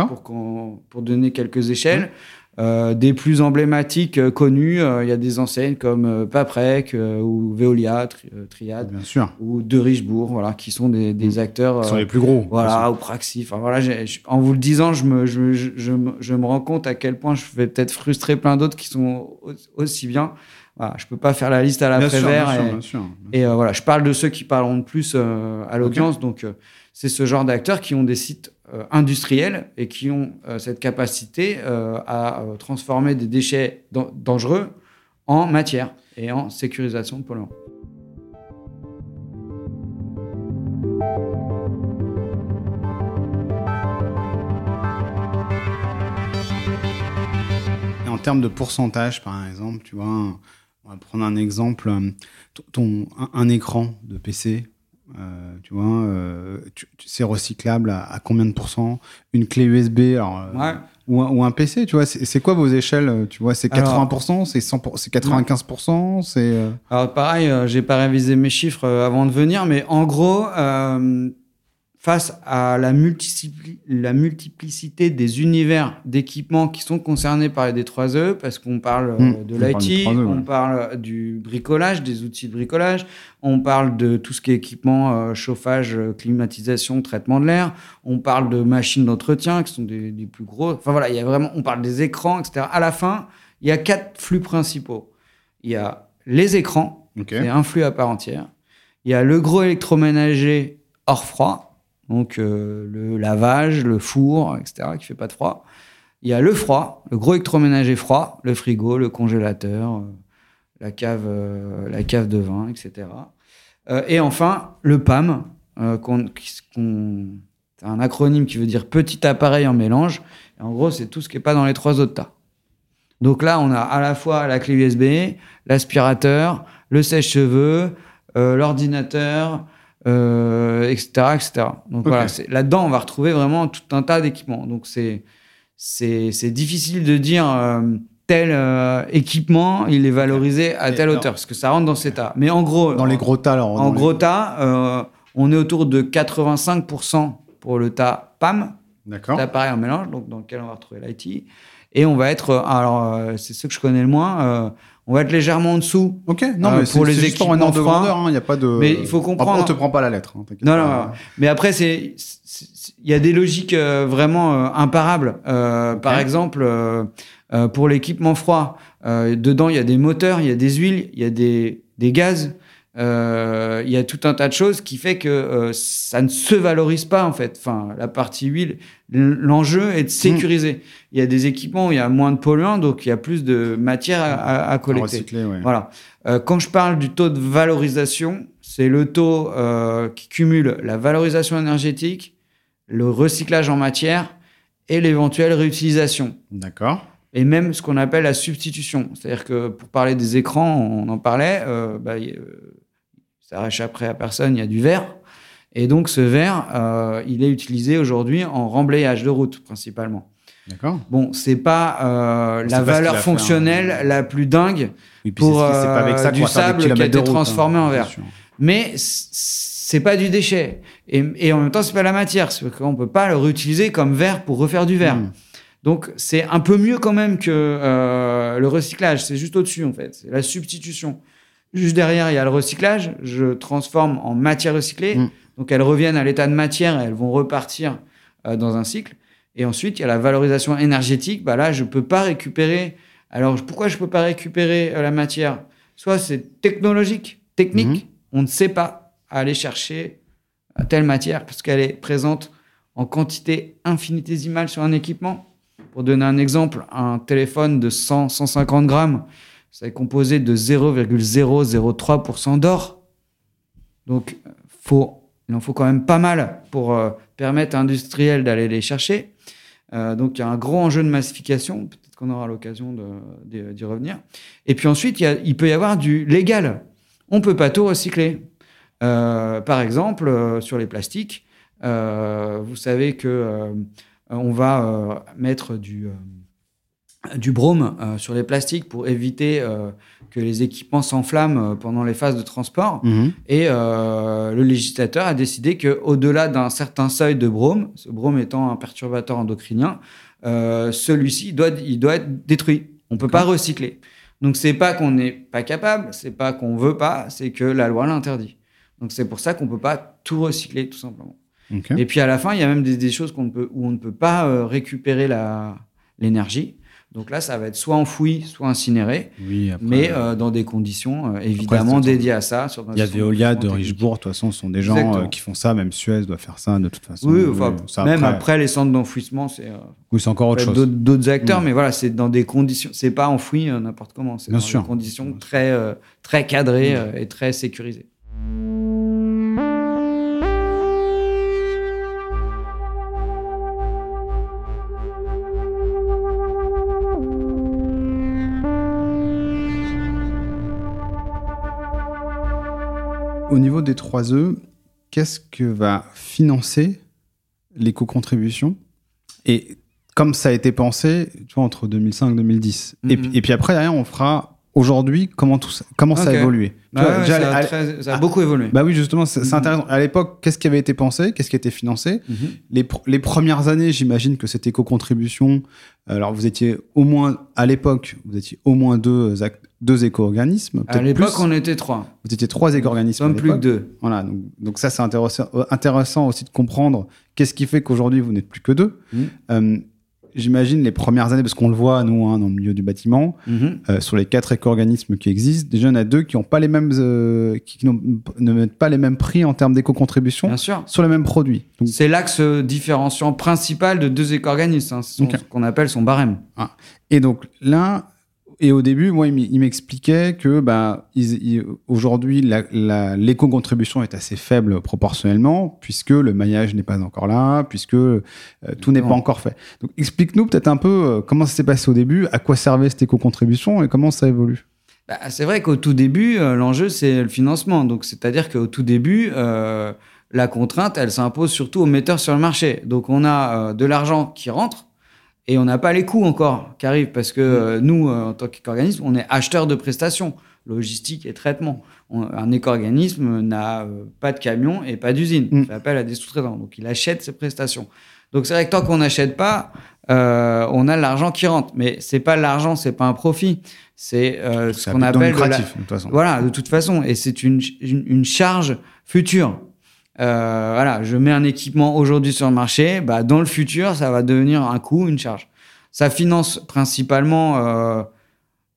pour donner quelques échelles. Euh, des plus emblématiques euh, connus, euh, il y a des enseignes comme euh, Paprec euh, ou Veolia, Tri- Triade Bien sûr. ou De Richebourg, voilà, qui sont des, des acteurs. Ce sont les plus gros. voilà, ou Praxi. Enfin, voilà, en vous le disant, je me, je, je, je me- je me rends compte à quel point je vais peut-être frustrer plein d'autres qui sont au- aussi bien. Voilà, je peux pas faire la liste à la Bien sûr, bien sûr, bien sûr. et, euh, voilà, je parle de ceux qui parleront de plus euh, à l'audience. Donc, euh, c'est ce genre d'acteurs qui ont des sites industriels et qui ont euh, cette capacité euh, à euh, transformer des déchets dan- dangereux en matière et en sécurisation de polluants. En termes de pourcentage, par exemple, tu vois, on va prendre un exemple, euh, ton, un écran de PC, euh, tu vois, euh, c'est recyclable à, à combien de pourcents Une clé USB, alors, euh, Ouais. ou, un, ou un PC, tu vois, c'est quoi vos échelles euh, Tu vois, c'est Alors- 80%, c'est 100%, c'est 95%, c'est euh, Alors pareil, j'ai pas révisé mes chiffres avant de venir, mais en gros, euh, face à la, multipli- la multiplicité des univers d'équipements qui sont concernés par les D3E, parce qu'on parle euh, Mmh, de l'IT, 3E, on ouais. parle du bricolage, des outils de bricolage, on parle de tout ce qui est équipement, euh, chauffage, euh, climatisation, traitement de l'air, on parle de machines d'entretien qui sont des, des plus gros. Enfin voilà, il y a vraiment, on parle des écrans, etc. À la fin, il y a quatre flux principaux. Il y a les écrans, ok. c'est un flux à part entière. Il y a le gros électroménager hors froid, donc euh, le lavage, le four, etc., qui fait pas de froid. Il y a le froid, le gros électroménager froid, le frigo, le congélateur, euh, la cave, euh, la cave de vin, etc. Et enfin, le PAM, qu'on- qu'on- un acronyme qui veut dire petit appareil en mélange. Et en gros, c'est tout ce qui n'est pas dans les trois autres tas. Donc là, on a à la fois la clé USB, l'aspirateur, le sèche-cheveux, l'ordinateur, euh, etc., etc. Donc voilà, là-dedans, on va retrouver vraiment tout un tas d'équipements. Donc c'est difficile de dire euh, tel euh, équipement, il est valorisé à telle hauteur, parce que ça rentre dans ces tas. Mais en gros, Dans les gros tas, alors. en les- gros tas, on est autour de 85% pour le tas PAM, D'accord. l'appareil en mélange, donc dans lequel on va retrouver l'IT. Et on va être, alors c'est ceux que je connais le moins, on va être légèrement en dessous. Ok, non, Euh, mais pour c'est- les un équipements ordre de froids. grandeur, il n'y a pas de. Mais il faut comprendre- Après, on te prend pas la lettre. hein, Non, non, non. Mais après, c'est, il y a des logiques euh, vraiment euh, imparables. Euh, Par exemple, pour l'équipement froid, euh, dedans, il y a des moteurs, il y a des huiles, il y a des, des gaz. Euh, Il y a tout un tas de choses qui fait que euh, ça ne se valorise pas en fait. Enfin, la partie huile, l'enjeu est de sécuriser. Il y a des équipements où il y a moins de polluants, donc il y a plus de matière à, à- à À collecter. recycler, ouais. Voilà. Euh, quand je parle du taux de valorisation, c'est le taux euh, qui cumule la valorisation énergétique, le recyclage en matière et l'éventuelle réutilisation. D'accord. Et même ce qu'on appelle la substitution. C'est-à-dire que pour parler des écrans, on en parlait, euh, bah, euh, ça réchapperait à personne, il y a du verre. Et donc ce verre, euh, il est utilisé aujourd'hui en remblayage de route principalement. D'accord. Bon, c'est pas euh, la valeur fait, hein. fonctionnelle la plus dingue, Oui, Pour, pas avec euh, ça du sable qui a été hein, transformé en verre. mais c'est pas du déchet. Et, et en même temps, c'est pas la matière. C'est qu'on peut pas le réutiliser comme verre pour refaire du verre. Mm. Donc, c'est un peu mieux quand même que le recyclage. C'est juste au-dessus, en fait. C'est la substitution. Juste derrière, il y a le recyclage. Je transforme en matière recyclée. Mm. Donc, elles reviennent à l'état de matière et elles vont repartir euh, dans un cycle. Et ensuite, il y a la valorisation énergétique. Bah là, je peux pas récupérer. Alors, pourquoi je peux pas récupérer euh, la matière? Soit c'est technologique, technique. Mhm. On ne sait pas aller chercher euh, telle matière parce qu'elle est présente en quantité infinitésimale sur un équipement. Pour donner un exemple, un téléphone de 100, 150 grammes, ça est composé de 0,003% d'or. Donc, il en faut quand même pas mal pour euh, permettre à industriels d'aller les chercher. Euh, donc, il y a un gros enjeu de massification. Peut-être qu'on aura l'occasion d'y revenir. Et puis ensuite, il, peut y avoir du légal. On peut pas tout recycler. Euh, par exemple, sur les plastiques, vous savez que on va mettre du, du brome euh, sur les plastiques pour éviter euh, que les équipements s'enflamment euh, pendant les phases de transport. Mhm. Et euh, le législateur a décidé qu'au-delà d'un certain seuil de brome, ce brome étant un perturbateur endocrinien, celui-ci doit, il doit être détruit. On ne peut pas recycler. Donc c'est pas qu'on n'est pas capable, c'est pas qu'on veut pas, c'est que la loi l'interdit. Donc c'est pour ça qu'on peut pas tout recycler tout simplement. Et puis à la fin, il y a même des, des choses qu'on peut, où on ne peut pas récupérer la- l'énergie. Donc là, ça va être soit enfoui, soit incinéré, Oui, après, mais euh, dans des conditions euh, évidemment dédiées à ça. sur Il y a des Veolia de. Richebourg, de toute façon, ce sont des gens euh, qui font ça, même Suez doit faire ça de toute façon. Oui, enfin, ça, même après, les centres d'enfouissement, c'est euh, Oui, c'est encore autre chose. d'autres acteurs, Mm. mais voilà, c'est dans des conditions. C'est pas enfoui euh, n'importe comment. C'est dans sûr. des conditions très euh, très cadrées Mm. euh, et très sécurisées. Au niveau des 3 E, qu'est-ce que va financer l'éco-contribution? Et comme ça a été pensé, tu vois, entre 2005 et 2010. et, Mhm. puis- et puis après, derrière, on fera aujourd'hui comment, tout ça, comment ça a évolué. Bah vois, ouais, déjà, ça, a à- très- ça a à- beaucoup évolué. Bah oui, justement, c'est Mhm. intéressant. À l'époque, qu'est-ce qui avait été pensé? Qu'est-ce qui a été financé? Mhm. les, pr- les premières années, j'imagine que cette éco-contribution, alors vous étiez au moins, à l'époque, vous étiez au moins deux, ac- deux éco-organismes. À l'époque, on était trois. Vous étiez trois éco-organismes. Sommes plus que deux. Voilà, donc, donc ça, c'est intéressant, euh, intéressant aussi de comprendre qu'est-ce qui fait qu'aujourd'hui, vous n'êtes plus que deux. Mhm. Euh, j'imagine, les premières années, parce qu'on le voit, nous, hein, dans le milieu du bâtiment, Mhm. euh, sur les quatre éco-organismes qui existent, déjà, il y en a deux qui ont pas les mêmes, euh, qui ne mettent pas les mêmes prix en termes d'éco-contribution sur les mêmes produits. C'est l'axe différenciant principal de deux éco-organismes. hein. Ce qu'on appelle son barème. Et donc là, et au début, moi, il m'expliquait que bah, aujourd'hui, l'éco-contribution est assez faible proportionnellement, puisque le maillage n'est pas encore là, puisque euh, tout n'est pas encore fait. Donc explique-nous peut-être un peu euh, comment ça s'est passé au début, à quoi servait cette éco-contribution et comment ça évolue? Bah, c'est vrai qu'au tout début, euh, l'enjeu, c'est le financement. Donc, c'est-à-dire qu'au tout début, la contrainte, elle s'impose surtout aux metteurs sur le marché. Donc, on a de l'argent qui rentre et on n'a pas les coûts encore qui arrivent parce que euh, nous, euh, en tant qu'éco-organisme, on est acheteur de prestations, logistique et traitement. On- un éco-organisme n'a euh, pas de camion et pas d'usine. Mm. Il fait appel à des sous-traitants. Donc, il achète ses prestations. Donc, c'est vrai que tant qu'on n'achète pas, euh, on a l'argent qui rentre. Mais c'est pas l'argent, c'est pas un profit. C'est euh, ce qu'on appelle de la- de toute façon. voilà, de toute façon. Et c'est une, une, une charge future. Euh, voilà, je mets un équipement aujourd'hui sur le marché, bah, dans le futur, ça va devenir un coût, une charge. Ça finance principalement euh,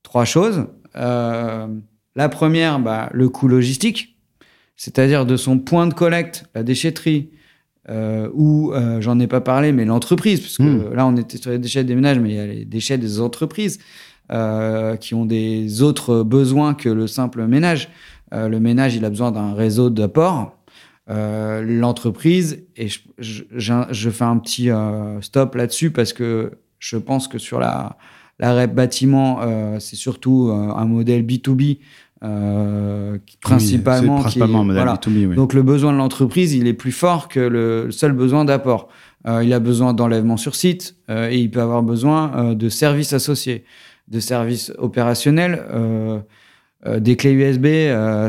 trois choses. Euh, la première, bah, le coût logistique, c'est-à-dire de son point de collecte, la déchetterie, euh, ou euh, j'en ai pas parlé, mais l'entreprise, parce que Mm. là on était sur les déchets des ménages, mais il y a les déchets des entreprises euh, qui ont des autres besoins que le simple ménage. Euh, le ménage, il a besoin d'un réseau d'apport. Euh, L'entreprise, et je, je, fais un petit euh, stop là-dessus parce que je pense que sur la, la REP bâtiment, euh, c'est surtout un modèle B2B euh, qui- principalement. Oui, c'est principalement qui, un modèle voilà. B2B, oui. Donc le besoin de l'entreprise, il est plus fort que le seul besoin d'apport. Il a besoin d'enlèvement sur site et il peut avoir besoin de services associés, de services opérationnels, des clés USB,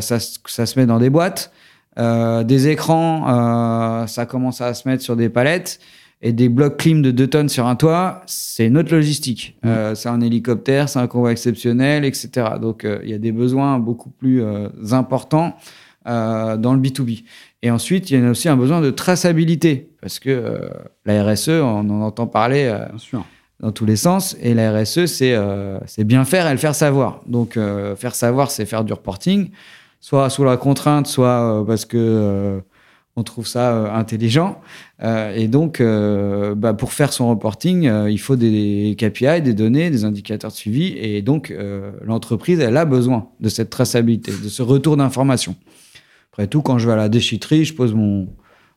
ça, ça se met dans des boîtes, euh, des écrans, euh, ça commence à se mettre sur des palettes. Et des blocs clim de 2 tonnes sur un toit, c'est notre logistique. Euh, c'est un hélicoptère, c'est un convoi exceptionnel, etc. Donc, il y a des besoins beaucoup plus importants dans le B2B. Et ensuite, il y a aussi un besoin de traçabilité, parce que euh, la RSE, on en entend parler euh, dans tous les sens, et la RSE, c'est euh, bien faire et le faire savoir. Donc, faire savoir, c'est faire du reporting, soit sous la contrainte, soit euh, parce que euh, on trouve ça euh, intelligent. Et donc, bah, pour faire son reporting, il faut des KPI, des données, des indicateurs de suivi. Et donc, l'entreprise, elle a besoin de cette traçabilité, de ce retour d'information. Après tout, quand je vais à la déchetterie, je pose mon,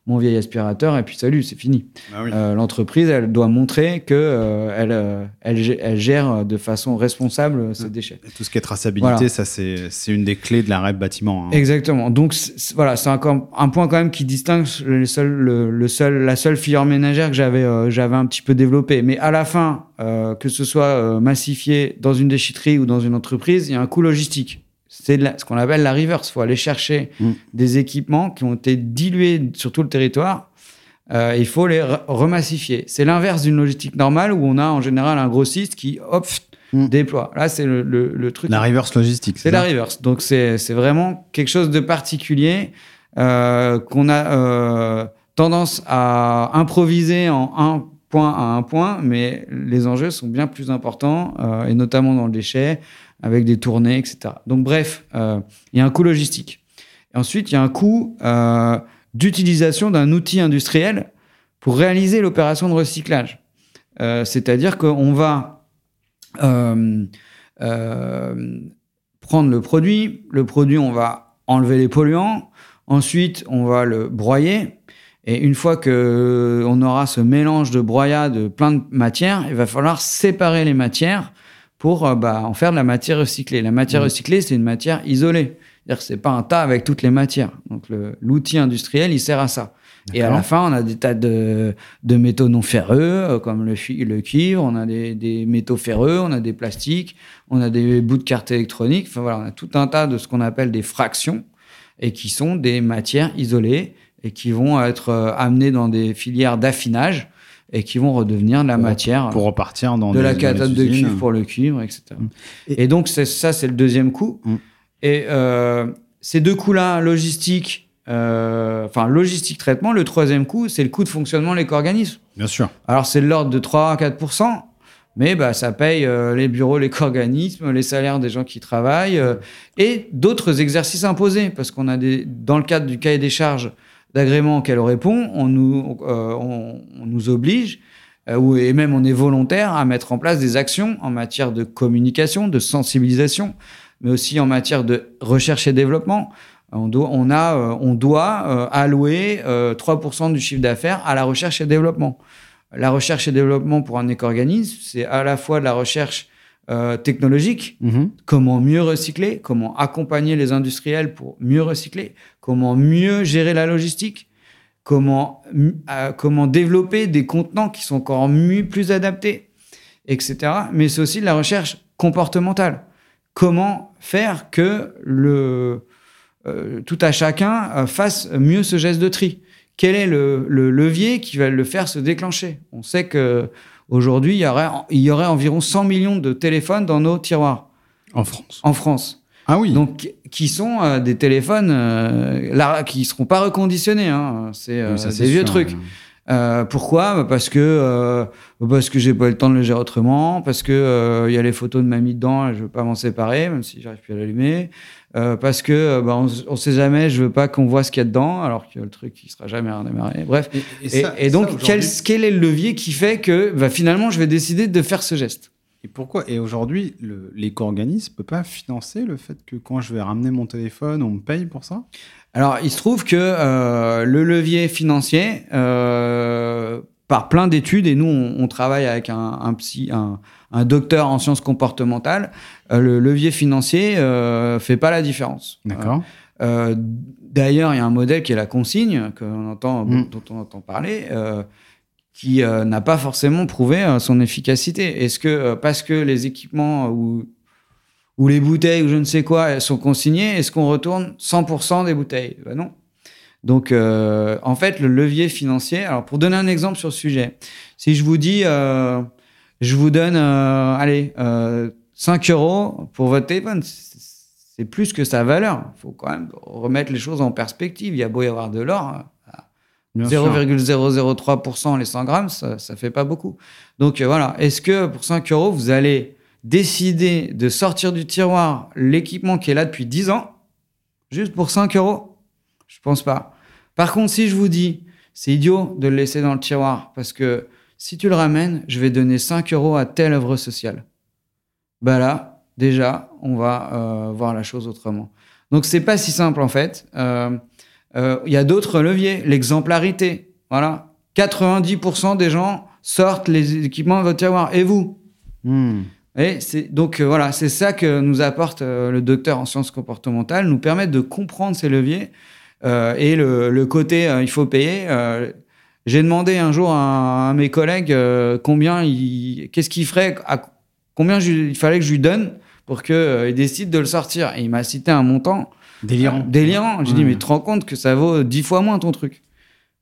mon vieil aspirateur et puis salut, c'est fini. Ah oui. Euh, L'entreprise, elle doit montrer que euh, elle, euh, elle, gère de façon responsable ses déchets. Et tout ce qui est traçabilité, Voilà. ça c'est une des clés de la REP bâtiment. hein. Exactement. Donc voilà, c'est encore un point quand même qui distingue le seul, le, le seul, la seule filière ménagère que j'avais j'avais un petit peu développée. Mais à la fin, que ce soit massifié dans une déchetterie ou dans une entreprise, il y a un coût logistique. C'est ce qu'on appelle la reverse. Il faut aller chercher Mm. des équipements qui ont été dilués sur tout le territoire. Euh, il faut les re- remassifier. C'est l'inverse d'une logistique normale où on a en général un grossiste qui hop, Mm. déploie. Là, c'est le, le, le truc. La reverse logistique. C'est la reverse. Donc, c'est c'est vraiment quelque chose de particulier euh, qu'on a euh, tendance à improviser en un point à un point, mais les enjeux sont bien plus importants, et notamment dans le déchet, avec des tournées, etc. Donc, bref, euh, il y a un coût logistique. Ensuite, il y a un coût euh, d'utilisation d'un outil industriel pour réaliser l'opération de recyclage. Euh, C'est-à-dire qu'on va prendre le produit. Le produit, on va enlever les polluants. Ensuite, on va le broyer. Et une fois que on aura ce mélange de broyat de plein de matières, il va falloir séparer les matières pour euh, bah, en faire de la matière recyclée. La matière Mmh. recyclée, c'est une matière isolée. C'est-à-dire que c'est pas un tas avec toutes les matières. Donc l'outil industriel, il sert à ça. Et à la fin, on a des tas de, de métaux non ferreux, euh, comme le cuivre, on a des, des métaux ferreux, on a des plastiques, on a des bouts de cartes électroniques. Enfin voilà, on a tout un tas de ce qu'on appelle des fractions et qui sont des matières isolées et qui vont être euh, amenées dans des filières d'affinage et qui vont redevenir de la matière Pour repartir dans de des- la les de cuivre pour le cuivre, etc. Et- Et, donc, ça, c'est le deuxième coût. Mm. Et euh, ces deux coûts-là, logistique euh, enfin logistique traitement, le troisième coût, c'est le coût de fonctionnement de l'éco-organisme. Bien sûr. Alors c'est de l'ordre de 3 à 4% mais bah, ça paye euh, les bureaux, l'éco-organisme, les salaires des gens qui travaillent euh, et d'autres exercices imposés. Parce qu'on a des, dans le cadre du cahier des charges d'agrément auquel on répond, on nous, euh, on, on nous oblige, euh, et même on est volontaire à mettre en place des actions en matière de communication, de sensibilisation, mais aussi en matière de recherche et développement. On doit, on a, euh, on doit euh, allouer euh, 3% du chiffre d'affaires à la recherche et développement. La recherche et développement pour un éco-organisme, c'est à la fois de la recherche euh, technologique, Mhm. comment mieux recycler, comment accompagner les industriels pour mieux recycler, comment mieux gérer la logistique, comment, euh, comment développer des contenants qui sont encore mieux, plus adaptés, etc. Mais c'est aussi de la recherche comportementale. Comment faire que le, euh, tout à chacun euh, fasse mieux ce geste de tri? Quel est le, le levier qui va le faire se déclencher? On sait que aujourd'hui il y aurait, il y aurait environ 100 millions de téléphones dans nos tiroirs En France. en France. Ah oui. Donc, qui sont euh, des téléphones euh, là, qui seront pas reconditionnés. Hein. C'est euh, Oui, des vieux sûr, trucs. ouais. Euh, pourquoi? Bah, Parce que parce que j'ai pas eu le temps de le gérer autrement, parce que il y a les photos de mamie dedans, et je veux pas m'en séparer, même si j'arrive plus à l'allumer. Euh, parce que euh, bah, on, on sait jamais, je veux pas qu'on voit ce qu'il y a dedans, alors que le truc il sera jamais redémarré. Bref. Et, Et, ça- et donc, ça, quel, est le levier qui fait que bah, finalement je vais décider de faire ce geste? Et pourquoi? Et aujourd'hui, l'éco-organisme peut pas financer le fait que quand je vais ramener mon téléphone, on me paye pour ça? Alors, il se trouve que euh, le levier financier, euh, par plein d'études, et nous, on, on travaille avec un, un psy, un, un docteur en sciences comportementales, euh, le levier financier euh, fait pas la différence. D'accord. Euh, D'ailleurs, il y a un modèle qui est la consigne, que l'on entend, Mm. dont on entend parler, euh, qui euh, n'a pas forcément prouvé euh, son efficacité. Est-ce que euh, parce que les équipements ou, ou les bouteilles ou je ne sais quoi sont consignées, est-ce qu'on retourne 100% des bouteilles? Ben Non. Donc, euh, en fait, le levier financier. Alors, pour donner un exemple sur le sujet, si je vous dis, euh, je vous donne, euh, allez, euh, 5 euros pour votre téléphone, c'est plus que sa valeur. Il faut quand même remettre les choses en perspective. Il y a beau y avoir de l'or, Bien sûr. 0,003% les 100 grammes, ça, ça fait pas beaucoup. Donc euh, voilà, est-ce que pour 5 euros, vous allez décider de sortir du tiroir l'équipement qui est là depuis 10 ans, juste pour 5 euros? Je pense pas. Par contre, si je vous dis, c'est idiot de le laisser dans le tiroir, parce que si tu le ramènes, je vais donner 5 euros à telle œuvre sociale. Bah là, déjà, on va euh, voir la chose autrement. Donc c'est pas si simple en fait. Euh, euh, Il y a d'autres leviers, l'exemplarité. Voilà, 90% des gens sortent les équipements de votre tiroir. Et vous? Hmm. et c'est donc euh, voilà, c'est ça que nous apporte euh, le docteur en sciences comportementales, nous permettre de comprendre ces leviers et le, le côté euh, il faut payer. euh, J'ai demandé un jour à, à mes collègues euh, combien il, qu'est-ce qu'il ferait, à combien je- il fallait que je lui donne pour qu'il décide de le sortir. Et il m'a cité un montant Délirant. euh, délirant. J'ai dit Ouais. mais tu te rends compte que ça vaut dix fois moins ton truc.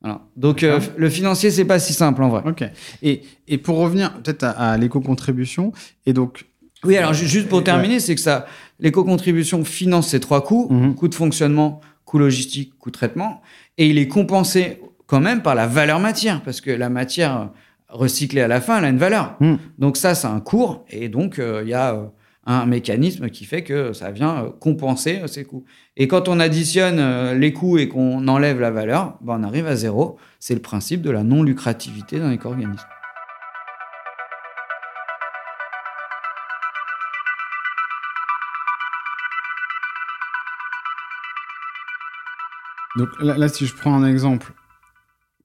Voilà. Donc euh, le financier c'est pas si simple en vrai. Ok. Et, et pour revenir peut-être à, à l'éco-contribution, et donc. Oui, alors ju- juste pour Ouais. terminer, c'est que ça, l'éco-contribution finance ces trois coûts, Mhm. coût de fonctionnement, coût logistique, coût traitement, et il est compensé quand même par la valeur matière, parce que la matière recyclée à la fin, elle a une valeur. Hmm. Donc ça, c'est un cours, et donc euh, il y a euh, un mécanisme qui fait que ça vient euh, compenser ces coûts. Et quand on additionne les coûts et qu'on enlève la valeur, ben, on arrive à zéro. C'est le principe de la non-lucrativité d'un éco-organisme. Donc là, là, si je prends un exemple,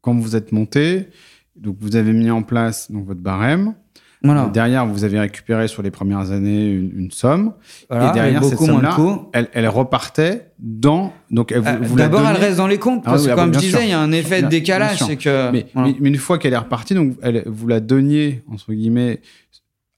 quand vous êtes monté, donc vous avez mis en place donc, votre barème. Voilà. Derrière, vous avez récupéré sur les premières années une, une somme. Voilà, et derrière, cette somme-là, elle, elle repartait dans. Donc, elle, vous, Euh, vous D'abord, elle reste dans les comptes, Ah parce oui, que ah comme je disais, il y a un effet de décalage, c'est que... Mais, voilà. mais- mais une fois qu'elle est repartie, donc elle, vous la donniez, entre guillemets.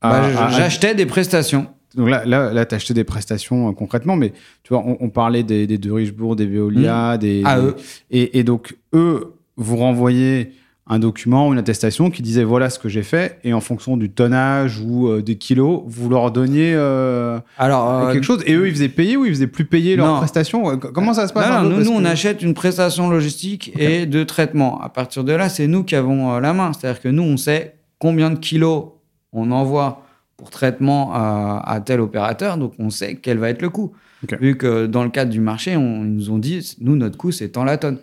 Bah, J'achetais des prestations. Donc là, là, là tu acheté des prestations euh, concrètement, mais tu vois, on, on parlait des, des De Richebourg, des Veolia, des, Ah, des- eux. Et, et donc, eux, vous renvoyez un document une attestation qui disait voilà ce que j'ai fait et en fonction du tonnage ou euh, des kilos, vous leur donniez euh, Alors, quelque chose et eux ils faisaient payer ou ils faisaient plus payer leurs Non. prestations? Comment ça se passe Non, nous, on achète une prestation logistique et de traitement. À partir de là, c'est nous qui avons la main. C'est-à-dire que nous, on sait combien de kilos on envoie pour traitement à, à tel opérateur, donc on sait quel va être le coût. Vu que dans le cadre du marché, on, ils nous ont dit, nous, notre coût, c'est tant la tonne.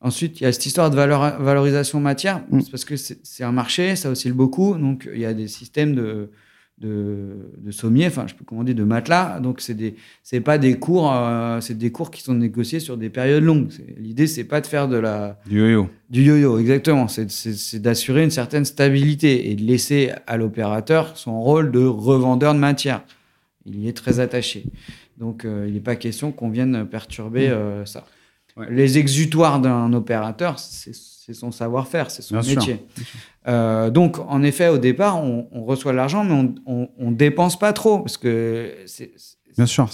Ensuite, il y a cette histoire de valorisation matière, Mm. c'est parce que c'est un marché, ça oscille beaucoup, donc il y a des systèmes de, de, de sommiers, enfin, je on dit, de matelas, donc c'est des, c'est pas des cours, euh, c'est des cours qui sont négociés sur des périodes longues. L'idée, c'est pas de faire de la, Du yo-yo. du yo-yo, exactement. C'est- d'assurer une certaine stabilité et de laisser à l'opérateur son rôle de revendeur de matière. Il y est très attaché. Donc, euh, il n'est pas question qu'on vienne perturber euh, ça. Ouais. Les exutoires d'un opérateur, c'est c'est son savoir-faire, c'est son Bien métier. Euh, donc, en effet, au départ, on, on reçoit de l'argent, mais on- on dépense pas trop parce que c'est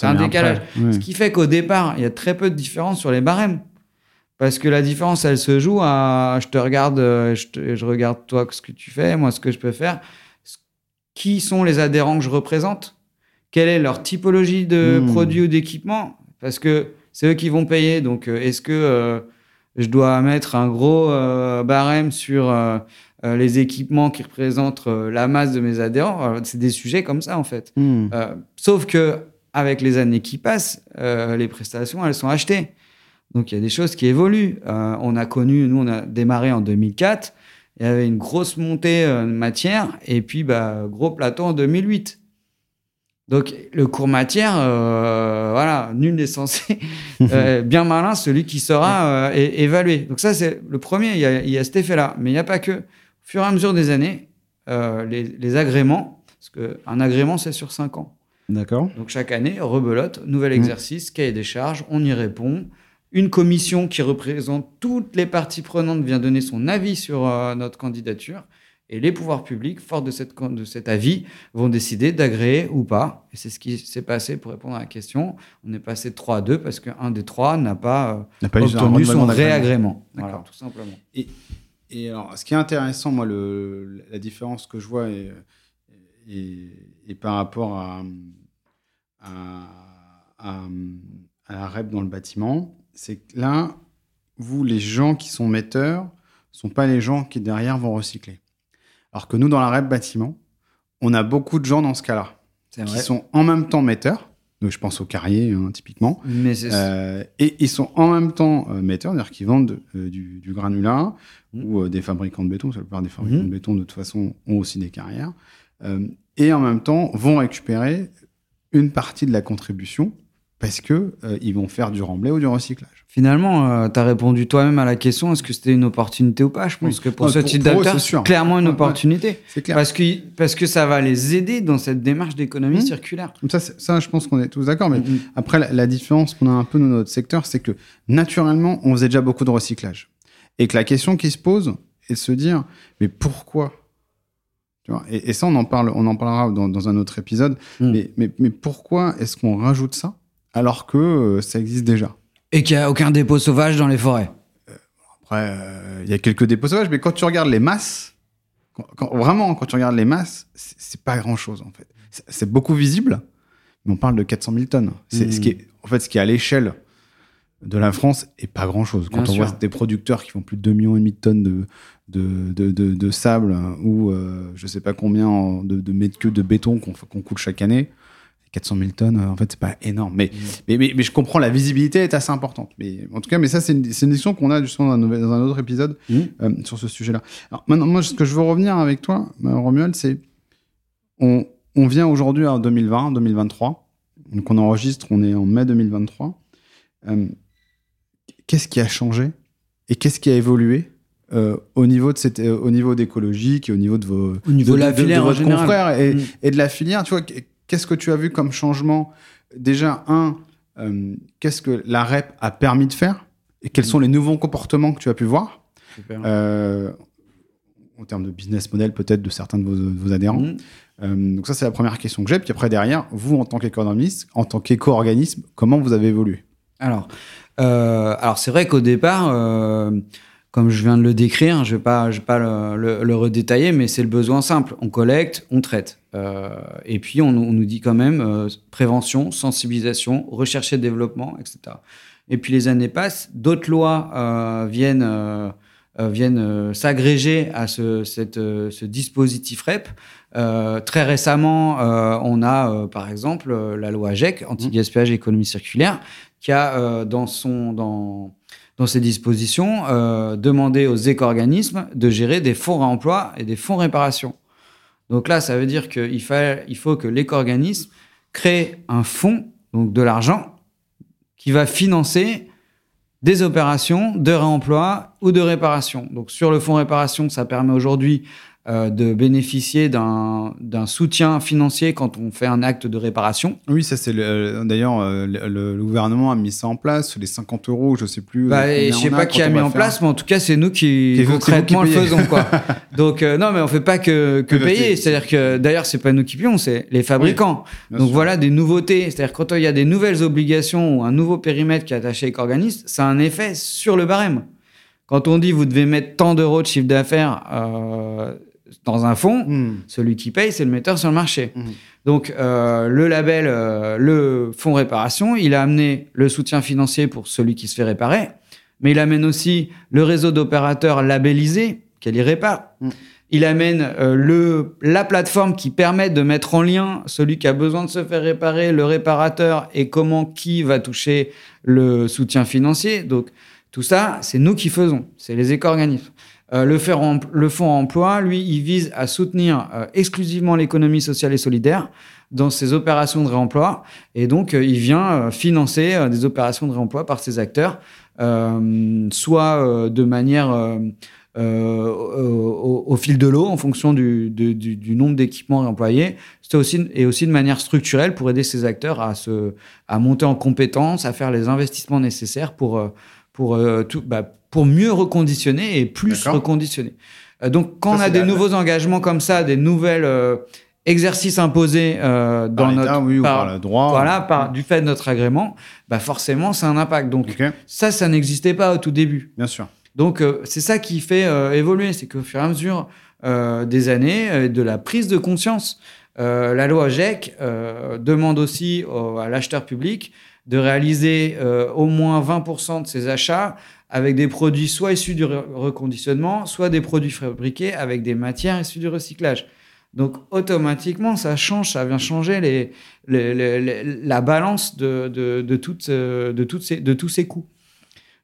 un décalage. ce qui fait qu'au départ, il y a très peu de différence sur les barèmes. Parce que la différence, elle se joue à je te regarde, euh, je, te- je regarde toi ce que tu fais, moi ce que je peux faire. Qui sont les adhérents que je représente? Quelle est leur typologie de Hmm. produits ou d'équipements? Parce que c'est eux qui vont payer. Donc, euh, est-ce que euh, je dois mettre un gros euh, barème sur euh, euh, les équipements qui représentent euh, la masse de mes adhérents C'est des sujets comme ça, en fait. Hmm. Sauf que avec les années qui passent, les prestations, elles sont achetées. Donc il y a des choses qui évoluent. On a connu, nous, on a démarré en 2004. Il y avait une grosse montée de matière et puis bah, gros plateau en 2008. Donc le cours matière, euh, voilà, nul n'est censé [laughs] euh, bien malin celui qui sera euh, évalué. Donc ça c'est le premier. Il y a, il y a cet effet-là, mais il n'y a pas que. Au fur et à mesure des années, les, les agréments, parce qu'un agrément c'est sur 5 ans. D'accord. Donc chaque année, rebelote, nouvel Mm. exercice, cahier des charges, on y répond. Une commission qui représente toutes les parties prenantes vient donner son avis sur notre candidature. Et les pouvoirs publics, forts de, cette, de cet avis, vont décider d'agréer ou pas. Et c'est ce qui s'est passé pour répondre à la question. On est passé de 3 à 2 parce qu'un des trois n'a pas, euh, pas obtenu son réagrément. Voilà, D'accord. tout simplement. Et alors, ce qui est intéressant, moi, le, la différence que je vois est, est- est par rapport à, à, à- à la REP dans le bâtiment, c'est que là, vous, les gens qui sont metteurs, sont pas les gens qui derrière vont recycler. Alors que nous, dans la REP bâtiment, on a beaucoup de gens dans ce cas-là, qui vrai. sont en même temps metteurs. Donc, je pense aux carriers, hein, typiquement. Mais Euh, et ils sont en même temps euh, metteurs, c'est-à-dire qu'ils vendent euh, du, du granulat Mhm. ou des fabricants de béton, parce que la plupart des fabricants Mhm. de béton, de toute façon, ont aussi des carrières. Et en même temps, vont récupérer une partie de la contribution parce que euh, ils vont faire du remblai ou du recyclage. Finalement, tu as répondu toi-même à la question est-ce que c'était une opportunité ou pas? Je pense Oui. que pour Non, ce pour- type pour eux, d'acteur, c'est clairement une Ouais, ouais. opportunité. C'est clair. Parce que, parce que ça va les aider dans cette démarche d'économie Mhm. circulaire. Ça, je pense qu'on est tous d'accord. Mais Mhm. Après, la, la différence qu'on a un peu dans notre secteur, c'est que naturellement, on faisait déjà beaucoup de recyclage. Et que la question qui se pose est de se dire, mais pourquoi? Et, et ça, on en, parle, on en parlera dans, dans un autre épisode. Mais, mais, mais pourquoi est-ce qu'on rajoute ça alors que euh, ça existe déjà Et qu'il n'y a aucun dépôt sauvage dans les forêts. Après, euh, il y a quelques dépôts sauvages, mais quand tu regardes les masses, quand- quand- vraiment, quand tu regardes les masses, c'est pas grand-chose, en fait. C'est- beaucoup visible, mais on parle de 400 000 tonnes. C'est Mhm. ce qui est, en fait, ce qui est à l'échelle de la France est pas grand-chose. Quand Bien on sûr. voit des producteurs qui font plus de 2,5 millions et demi de tonnes de, de, de, de- de sable hein, ou euh, je sais pas combien en- de, de mètres cubes de béton qu'on qu'on coule chaque année, 400 000 tonnes, euh, en fait, c'est pas énorme. Mais, mais, mais, mais je comprends, la visibilité est assez importante. Mais en tout cas, mais ça, c'est une, c'est une discussion qu'on a justement dans un, dans un autre épisode Mhm. euh, sur ce sujet-là. Alors maintenant, moi, ce que je veux revenir avec toi, euh, Romuald, c'est on, on vient aujourd'hui en 2020, 2023. Donc on enregistre, on est en mai 2023. Euh, qu'est-ce qui a changé et qu'est-ce qui a évolué euh, au niveau de cette, euh, au niveau d'écologique et au niveau de vos Au niveau de la filière en votre général. confrère et, Mm. et de la filière. Tu vois, qu'est-ce que tu as vu comme changement? Déjà, un, euh, qu'est-ce que la REP a permis de faire? Et quels sont les nouveaux comportements que tu as pu voir? Euh, en termes de business model peut-être de certains de vos, de vos adhérents. Mhm. Euh, donc ça, c'est la première question que j'ai. Puis après, derrière, vous, en tant qu'économiste, en tant qu'éco-organisme, comment vous avez évolué? Alors, alors c'est vrai qu'au départ, comme je viens de le décrire, je ne vais pas, je vais pas le, le, redétailler, mais c'est le besoin simple. On collecte, on traite. Euh, et puis, on, on, nous dit quand même euh, prévention, sensibilisation, recherche et développement, etc. Et puis, les années passent, d'autres lois euh, viennent, euh, euh, viennent s'agréger à ce, cette, ce dispositif REP. très récemment, on a, par exemple, la loi GEC, anti-gaspillage et économie circulaire, qui a dans son... Dans, dans ces dispositions, euh, demander aux éco-organismes de gérer des fonds réemploi et des fonds réparation. Donc là, ça veut dire qu'il il faut que l'éco-organisme crée un fonds, donc de l'argent, qui va financer des opérations de réemploi ou de réparation. Donc sur le fonds réparation, ça permet aujourd'hui euh, de bénéficier d'un soutien financier quand on fait un acte de réparation. Oui, ça c'est euh, d'ailleurs euh, le, gouvernement a mis ça en place, les 50 euros, je sais plus. Bah, je sais pas qui a mis en place, mais en tout cas c'est nous qui, concrètement le faisons quoi. [laughs] Donc non, mais on fait pas que, que payer. C'est-à-dire que d'ailleurs c'est pas nous qui payons, c'est les fabricants. Donc voilà des nouveautés. C'est-à-dire quand il y a des nouvelles obligations ou un nouveau périmètre qui est attaché avec organisme, ça a un effet sur le barème. Quand on dit vous devez mettre tant d'euros de chiffre d'affaires dans un fonds, hmm. celui qui paye, c'est le metteur sur le marché. Hmm. Donc, euh, le label, euh, le fonds réparation, il a amené le soutien financier pour celui qui se fait réparer, mais il amène aussi le réseau d'opérateurs labellisés, qu'elle y répare. Hmm. Il amène euh, le, la plateforme qui permet de mettre en lien celui qui a besoin de se faire réparer, le réparateur, et comment qui va toucher le soutien financier. Donc, tout ça, c'est nous qui faisons, c'est les éco-organismes. Euh, le, fonds emploi, lui, il vise à soutenir euh, exclusivement l'économie sociale et solidaire dans ses opérations de réemploi. Et donc, euh, il vient financer des opérations de réemploi par ses acteurs, soit de manière au, fil de l'eau, en fonction du, nombre d'équipements réemployés, et aussi de manière structurelle pour aider ces acteurs à, se, à monter en compétences, à faire les investissements nécessaires pour, pour tout... Bah, pour mieux reconditionner et plus reconditionner. Euh, donc, quand on a des nouveaux engagements comme ça, des nouvelles euh, exercices imposés euh, dans notre oui, par, par, le droit, voilà, par du fait de notre agrément, bah forcément, c'est un impact. Donc, ça, ça n'existait pas au tout début. Bien sûr. Donc, c'est ça qui fait évoluer, c'est qu'au fur et à mesure des années, de la prise de conscience, la loi GEC demande aussi à l'acheteur public de réaliser au moins 20% de ses achats avec des produits soit issus du reconditionnement, soit des produits fabriqués avec des matières issues du recyclage. Donc automatiquement, ça change, ça vient changer les, la balance de, de, de, toutes, de, toutes ces, de tous ces coûts.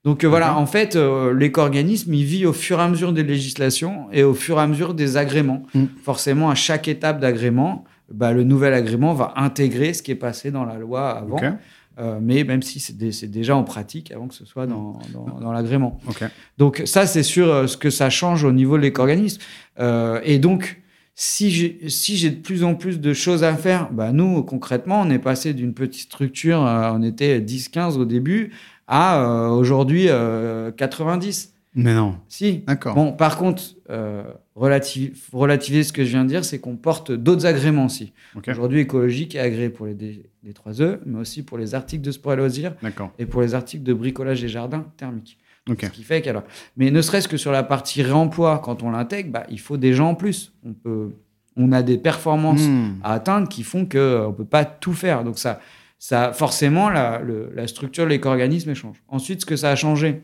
Donc euh, voilà, en fait, euh, l'éco-organisme, il vit au fur et à mesure des législations et au fur et à mesure des agréments. Mm. Forcément, à chaque étape d'agrément, bah, le nouvel agrément va intégrer ce qui est passé dans la loi avant. Euh, mais même si c'est déjà en pratique avant que ce soit dans, dans, l'agrément. Donc ça, c'est sur euh, ce que ça change au niveau de l'éco-organisme. Euh, et donc, si j'ai si de plus en plus de choses à faire, bah nous, concrètement, on est passé d'une petite structure, on était 10-15 au début, à aujourd'hui 90. Mais non. Si. D'accord. Bon, par contre, euh, relativiser ce que je viens de dire, c'est qu'on porte d'autres agréments aussi. Aujourd'hui, écologique est agréé pour les, les 3E, mais aussi pour les articles de sport et loisirs et pour les articles de bricolage et jardins thermiques. Ce qui fait qu'alors. Mais ne serait-ce que sur la partie réemploi, quand on l'intègre, bah, il faut des gens en plus. On, peut, on a des performances hmm. à atteindre qui font qu'on euh, ne peut pas tout faire. Donc, ça, ça forcément, la, la structure de l'éco-organisme change. Ensuite, ce que ça a changé,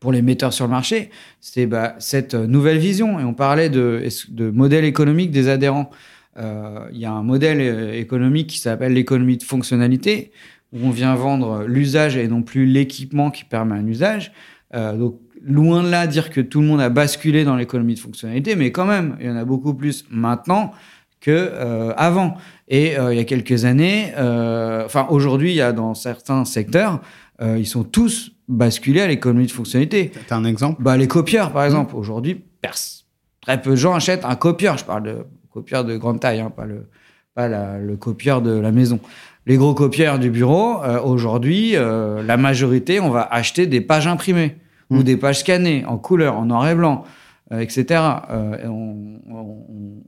pour les metteurs sur le marché, c'est bah, cette nouvelle vision. Et on parlait de, de modèle économique des adhérents. Euh, il y a un modèle euh, économique qui s'appelle l'économie de fonctionnalité, où on vient vendre l'usage et non plus l'équipement qui permet un usage. Euh, donc, loin de là dire que tout le monde a basculé dans l'économie de fonctionnalité, mais quand même, il y en a beaucoup plus maintenant que avant. Et il y a quelques années, enfin aujourd'hui, il y a dans certains secteurs, ils sont tous basculer à l'économie de fonctionnalité. as un exemple? Bah, Les copieurs, par exemple. Aujourd'hui, très peu de gens achètent un copieur. Je parle de copieur de grande taille, hein, pas, le, pas le copieur de la maison. Les gros copieurs du bureau, euh, aujourd'hui, euh, la majorité, on va acheter des pages imprimées ou hmm. des pages scannées en couleur, en noir et blanc. Etc. On,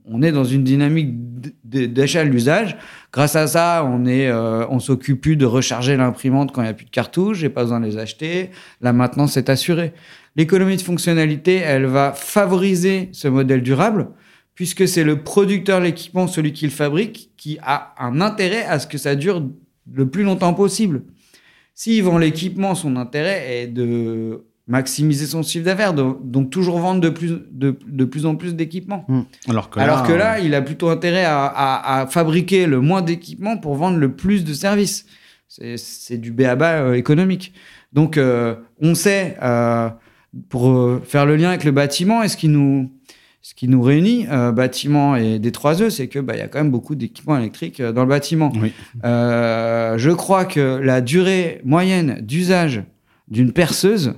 on, est dans une dynamique d'achat de l'usage. Grâce à ça, on est, on s'occupe plus de recharger l'imprimante quand il n'y a plus de cartouches, j'ai pas besoin de les acheter. La maintenance est assurée. L'économie de fonctionnalité, elle va favoriser ce modèle durable puisque c'est le producteur de l'équipement, celui qui le fabrique, qui a un intérêt à ce que ça dure le plus longtemps possible. S'il vend l'équipement, son intérêt est de maximiser son chiffre d'affaires, donc toujours vendre de plus, de, plus en plus d'équipements. Hmm. Alors, que, Alors là, que là, il a plutôt intérêt à, fabriquer le moins d'équipements pour vendre le plus de services. C'est du béaba euh, économique. Donc, euh, on sait, euh, pour faire le lien avec le bâtiment, est-ce qu'il nous ce qui nous réunit, euh, bâtiment et des trois E, c'est que bah, y a quand même beaucoup d'équipements électriques euh, dans le bâtiment. Euh, je crois que la durée moyenne d'usage d'une perceuse,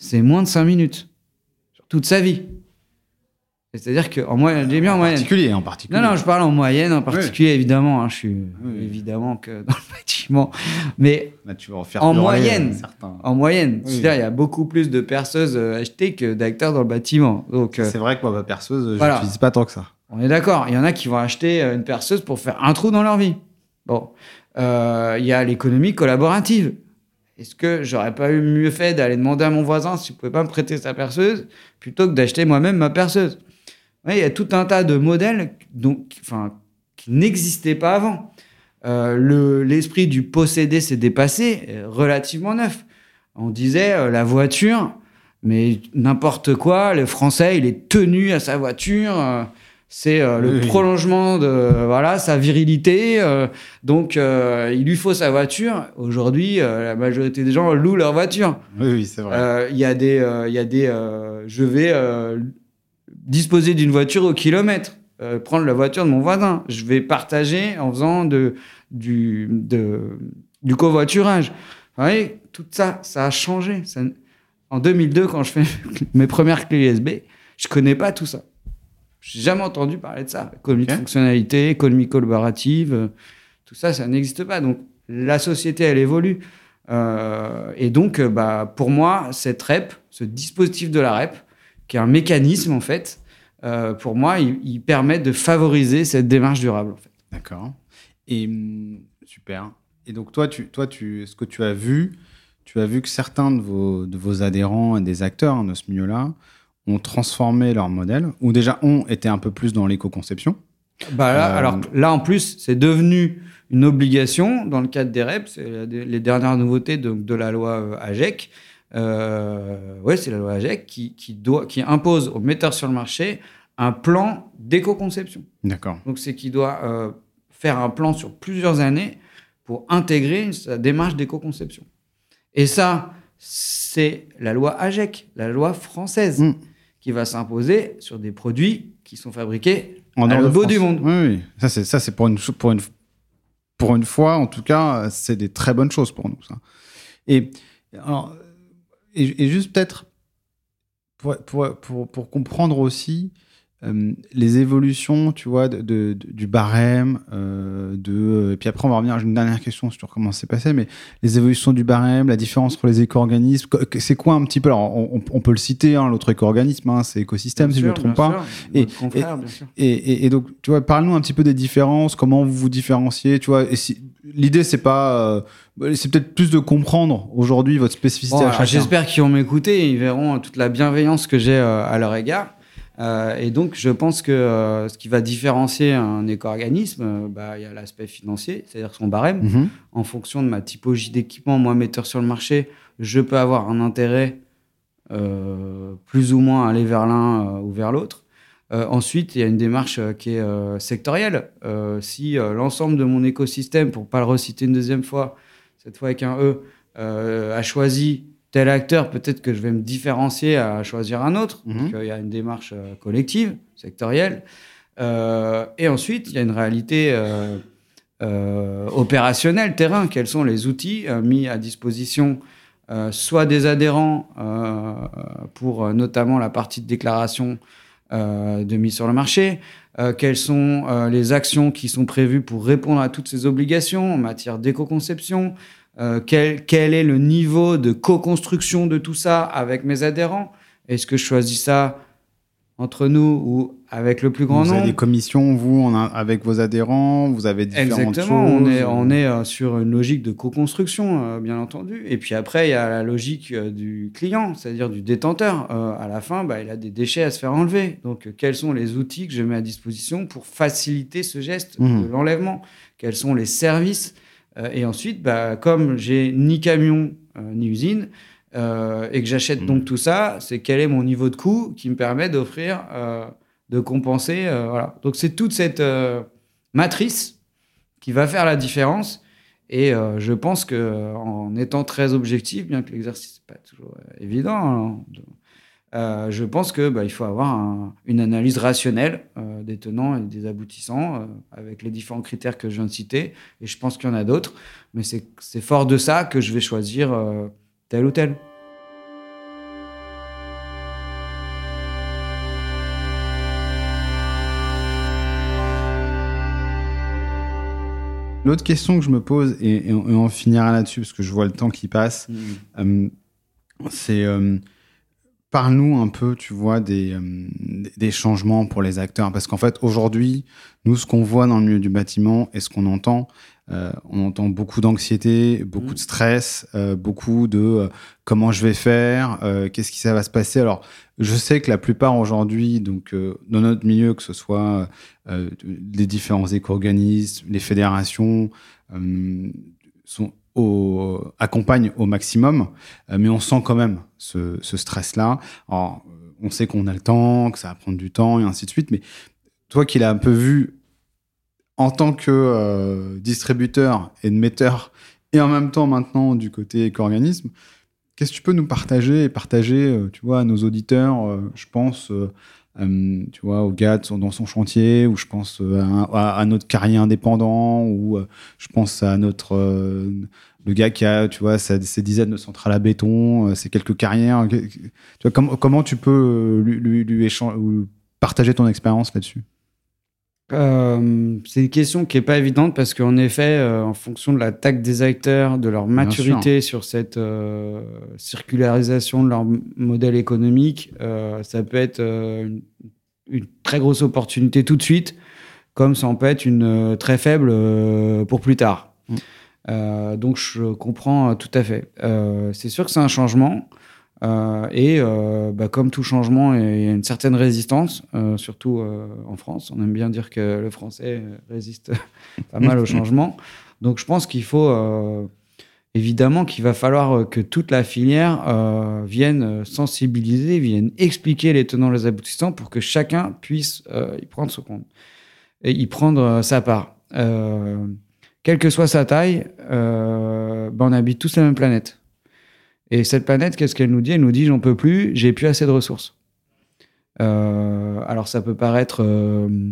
c'est moins de 5 minutes sur toute sa vie. C'est-à-dire qu'en moyenne, j'ai bien en, moyenne. Particulier, en particulier. Non, non, je parle en moyenne, en particulier, évidemment. Hein, je suis évidemment que dans le bâtiment. Mais tu vas faire en, moyenne, en moyenne, il y a beaucoup plus de perceuses euh, achetées que d'acteurs dans le bâtiment. Donc, euh, c'est vrai que moi, ma perceuse, je n'utilise pas tant que ça. On est d'accord. Il y en a qui vont acheter euh, une perceuse pour faire un trou dans leur vie. Bon, il y a l'économie collaborative. Est-ce que j'aurais pas eu mieux fait d'aller demander à mon voisin s'il pouvait pas me prêter sa perceuse plutôt que d'acheter moi-même ma perceuse? Il y a tout un tas de modèles donc, enfin, qui n'existaient pas avant. Euh, l'esprit du posséder s'est dépassé, euh, relativement neuf. On disait euh, la voiture, mais n'importe quoi, le français, il est tenu à sa voiture. C'est le prolongement de voilà sa virilité. donc, il lui faut sa voiture. Aujourd'hui, la majorité des gens louent leur voiture. Oui, oui c'est vrai. Il y a des, il y a des, je vais disposer d'une voiture au kilomètre, euh, prendre la voiture de mon voisin. Je vais partager en faisant de, du, de, du covoiturage. Vous voyez, tout ça, ça a changé. en 2002, quand je fais [laughs] mes premières clés USB, je connais pas tout ça. J'ai jamais entendu parler de ça. Économie de fonctionnalité, économie collaborative, euh, tout ça, ça n'existe pas. Donc, la société, elle évolue. Euh, et donc, bah, pour moi, cette REP, ce dispositif de la REP, qui est un mécanisme, en fait, euh, pour moi, il, permet de favoriser cette démarche durable. En fait. D'accord. Et hum, super. Et donc, toi, tu, toi tu, ce que tu as vu, tu as vu que certains de vos, de vos adhérents et des acteurs hein, de ce milieu-là ont transformé leur modèle, ou déjà ont été un peu plus dans l'éco-conception. Bah là, euh, alors là, en plus, c'est devenu une obligation dans le cadre des REP. C'est les dernières nouveautés de, de la loi euh, AGEC euh, ouais, c'est la loi AGEC qui, qui, doit, qui impose aux metteurs sur le marché un plan d'éco-conception. D'accord. Donc, c'est qui doit euh, faire un plan sur plusieurs années pour intégrer sa démarche d'éco-conception. Et ça, c'est la loi AGEC, la loi française, mm. Qui va s'imposer sur des produits qui sont fabriqués en à l'autre bout du monde. Oui, oui. Ça, c'est, ça, c'est pour une, pour, une, pour une fois, en tout cas, c'est des très bonnes choses pour nous. Ça. Et alors, et, juste peut-être pour, pour, pour, pour, comprendre aussi euh, les évolutions, tu vois, de, du barème, euh, de, et puis après on va revenir à une dernière question sur comment c'est passé, mais les évolutions du barème, la différence entre les éco-organismes, c'est quoi un petit peu Alors on, on peut le citer, hein, l'autre éco-organisme, hein, c'est écosystème si je ne me trompe pas. et, et, et, donc, tu vois, parle-nous un petit peu des différences, comment vous vous différenciez, tu vois, et si, l'idée c'est pas euh, c'est peut-être plus de comprendre aujourd'hui votre spécificité j'espère qu'ils vont m'écouter ils verront toute la bienveillance que j'ai à leur égard euh, et donc, je pense que euh, ce qui va différencier un éco-organisme, euh, bah, il y a l'aspect financier, c'est-à-dire son barème. Mhm. En fonction de ma typologie d'équipement, moi, metteur sur le marché, je peux avoir un intérêt plus ou moins aller vers l'un ou vers l'autre. ensuite, il y a une démarche qui est sectorielle. si l'ensemble de mon écosystème, pour pas le reciter une deuxième fois, cette fois avec un E, a choisi tel acteur, peut-être que je vais me différencier à choisir un autre. Mhm. il y a une démarche euh, collective, sectorielle. Euh, et ensuite, il y a une réalité euh, opérationnelle, terrain. Quels sont les outils mis à disposition soit des adhérents pour notamment la partie de déclaration de mise sur le marché, quelles sont les actions qui sont prévues pour répondre à toutes ces obligations en matière d'éco-conception, euh, quel, quel, est le niveau de co-construction de tout ça avec mes adhérents? Est-ce que je choisis ça entre nous ou avec le plus grand vous nombre? Vous avez des commissions, vous, a, avec vos adhérents, vous avez différentes Exactement, choses? on est, on est euh, sur une logique de co-construction, euh, bien entendu. Et puis après, il y a la logique du client, c'est-à-dire du détenteur. À la fin, bah, il a des déchets à se faire enlever. Donc, quels sont les outils que je mets à disposition pour faciliter ce geste Mhm. de l'enlèvement? Quels sont les services Et ensuite, bah, comme j'ai ni camion euh, ni usine, euh, et que j'achète donc tout ça, c'est quel est mon niveau de coût qui me permet d'offrir, euh, de compenser. euh, voilà. Donc c'est toute cette euh, matrice qui va faire la différence. Et euh, je pense que euh, en étant très objectif, bien que l'exercice n'est pas toujours euh, évident, hein, euh, je pense que bah, il faut avoir un- une analyse rationnelle euh, des tenants et des aboutissants euh, avec les différents critères que je viens de citer. Et je pense qu'il y en a d'autres, mais c'est fort de ça que je vais choisir tel ou tel. L'autre question que je me pose, et, et on, et on finira là-dessus parce que je vois le temps qui passe, euh, c'est parle-nous un peu, tu vois, des, euh, des changements pour les acteurs. Parce qu'en fait, aujourd'hui, nous, ce qu'on voit dans le milieu du bâtiment et ce qu'on entend, euh, on entend beaucoup d'anxiété, beaucoup de stress, euh, beaucoup de euh, comment je vais faire, euh, qu'est-ce qui ça va se passer. Alors, je sais que la plupart aujourd'hui, donc euh, dans notre milieu, que ce soit euh, les différents éco-organismes, les fédérations, euh, sont au, accompagnent au maximum, euh, mais on sent quand même ce, stress-là. Euh, on sait qu'on a le temps, que ça va prendre du temps et ainsi de suite, mais toi qui l'as un peu vu en tant que euh, distributeur et metteur, et en même temps maintenant du côté éco-organisme, qu'est-ce que tu peux nous partager et partager, tu vois, à nos auditeurs, je pense, euh, tu vois, au gars dans son chantier, ou je pense euh, à, à- notre carrier indépendant, ou euh, je pense à notre le gars qui a, tu vois, ses dizaines de centrales à béton, ses quelques carrières. Tu vois, comment tu peux lui, lui, lui échan- ou partager ton expérience là-dessus? Euh, c'est une question qui est pas évidente parce qu'en effet, euh, en fonction de la taille des acteurs, de leur maturité sur cette euh, circularisation de leur modèle économique, ça peut être une, une très grosse opportunité tout de suite, comme ça en peut être une très faible pour plus tard. Mm. Donc je comprends tout à fait. C'est sûr que c'est un changement. Euh, et euh, bah, comme tout changement, il y a une certaine résistance, euh, surtout euh, en France. On aime bien dire que le français résiste [laughs] pas mal au [laughs] changement. Donc je pense qu'il faut euh, évidemment qu'il va falloir que toute la filière euh, vienne sensibiliser, vienne expliquer les tenants, les aboutissants pour que chacun puisse euh, y prendre son compte et y prendre sa part. Euh, quelle que soit sa taille, euh, ben, on habite tous la même planète. Et cette planète, qu'est-ce qu'elle nous dit? Elle nous dit j'en peux plus, j'ai plus assez de ressources. Euh, alors ça peut paraître euh,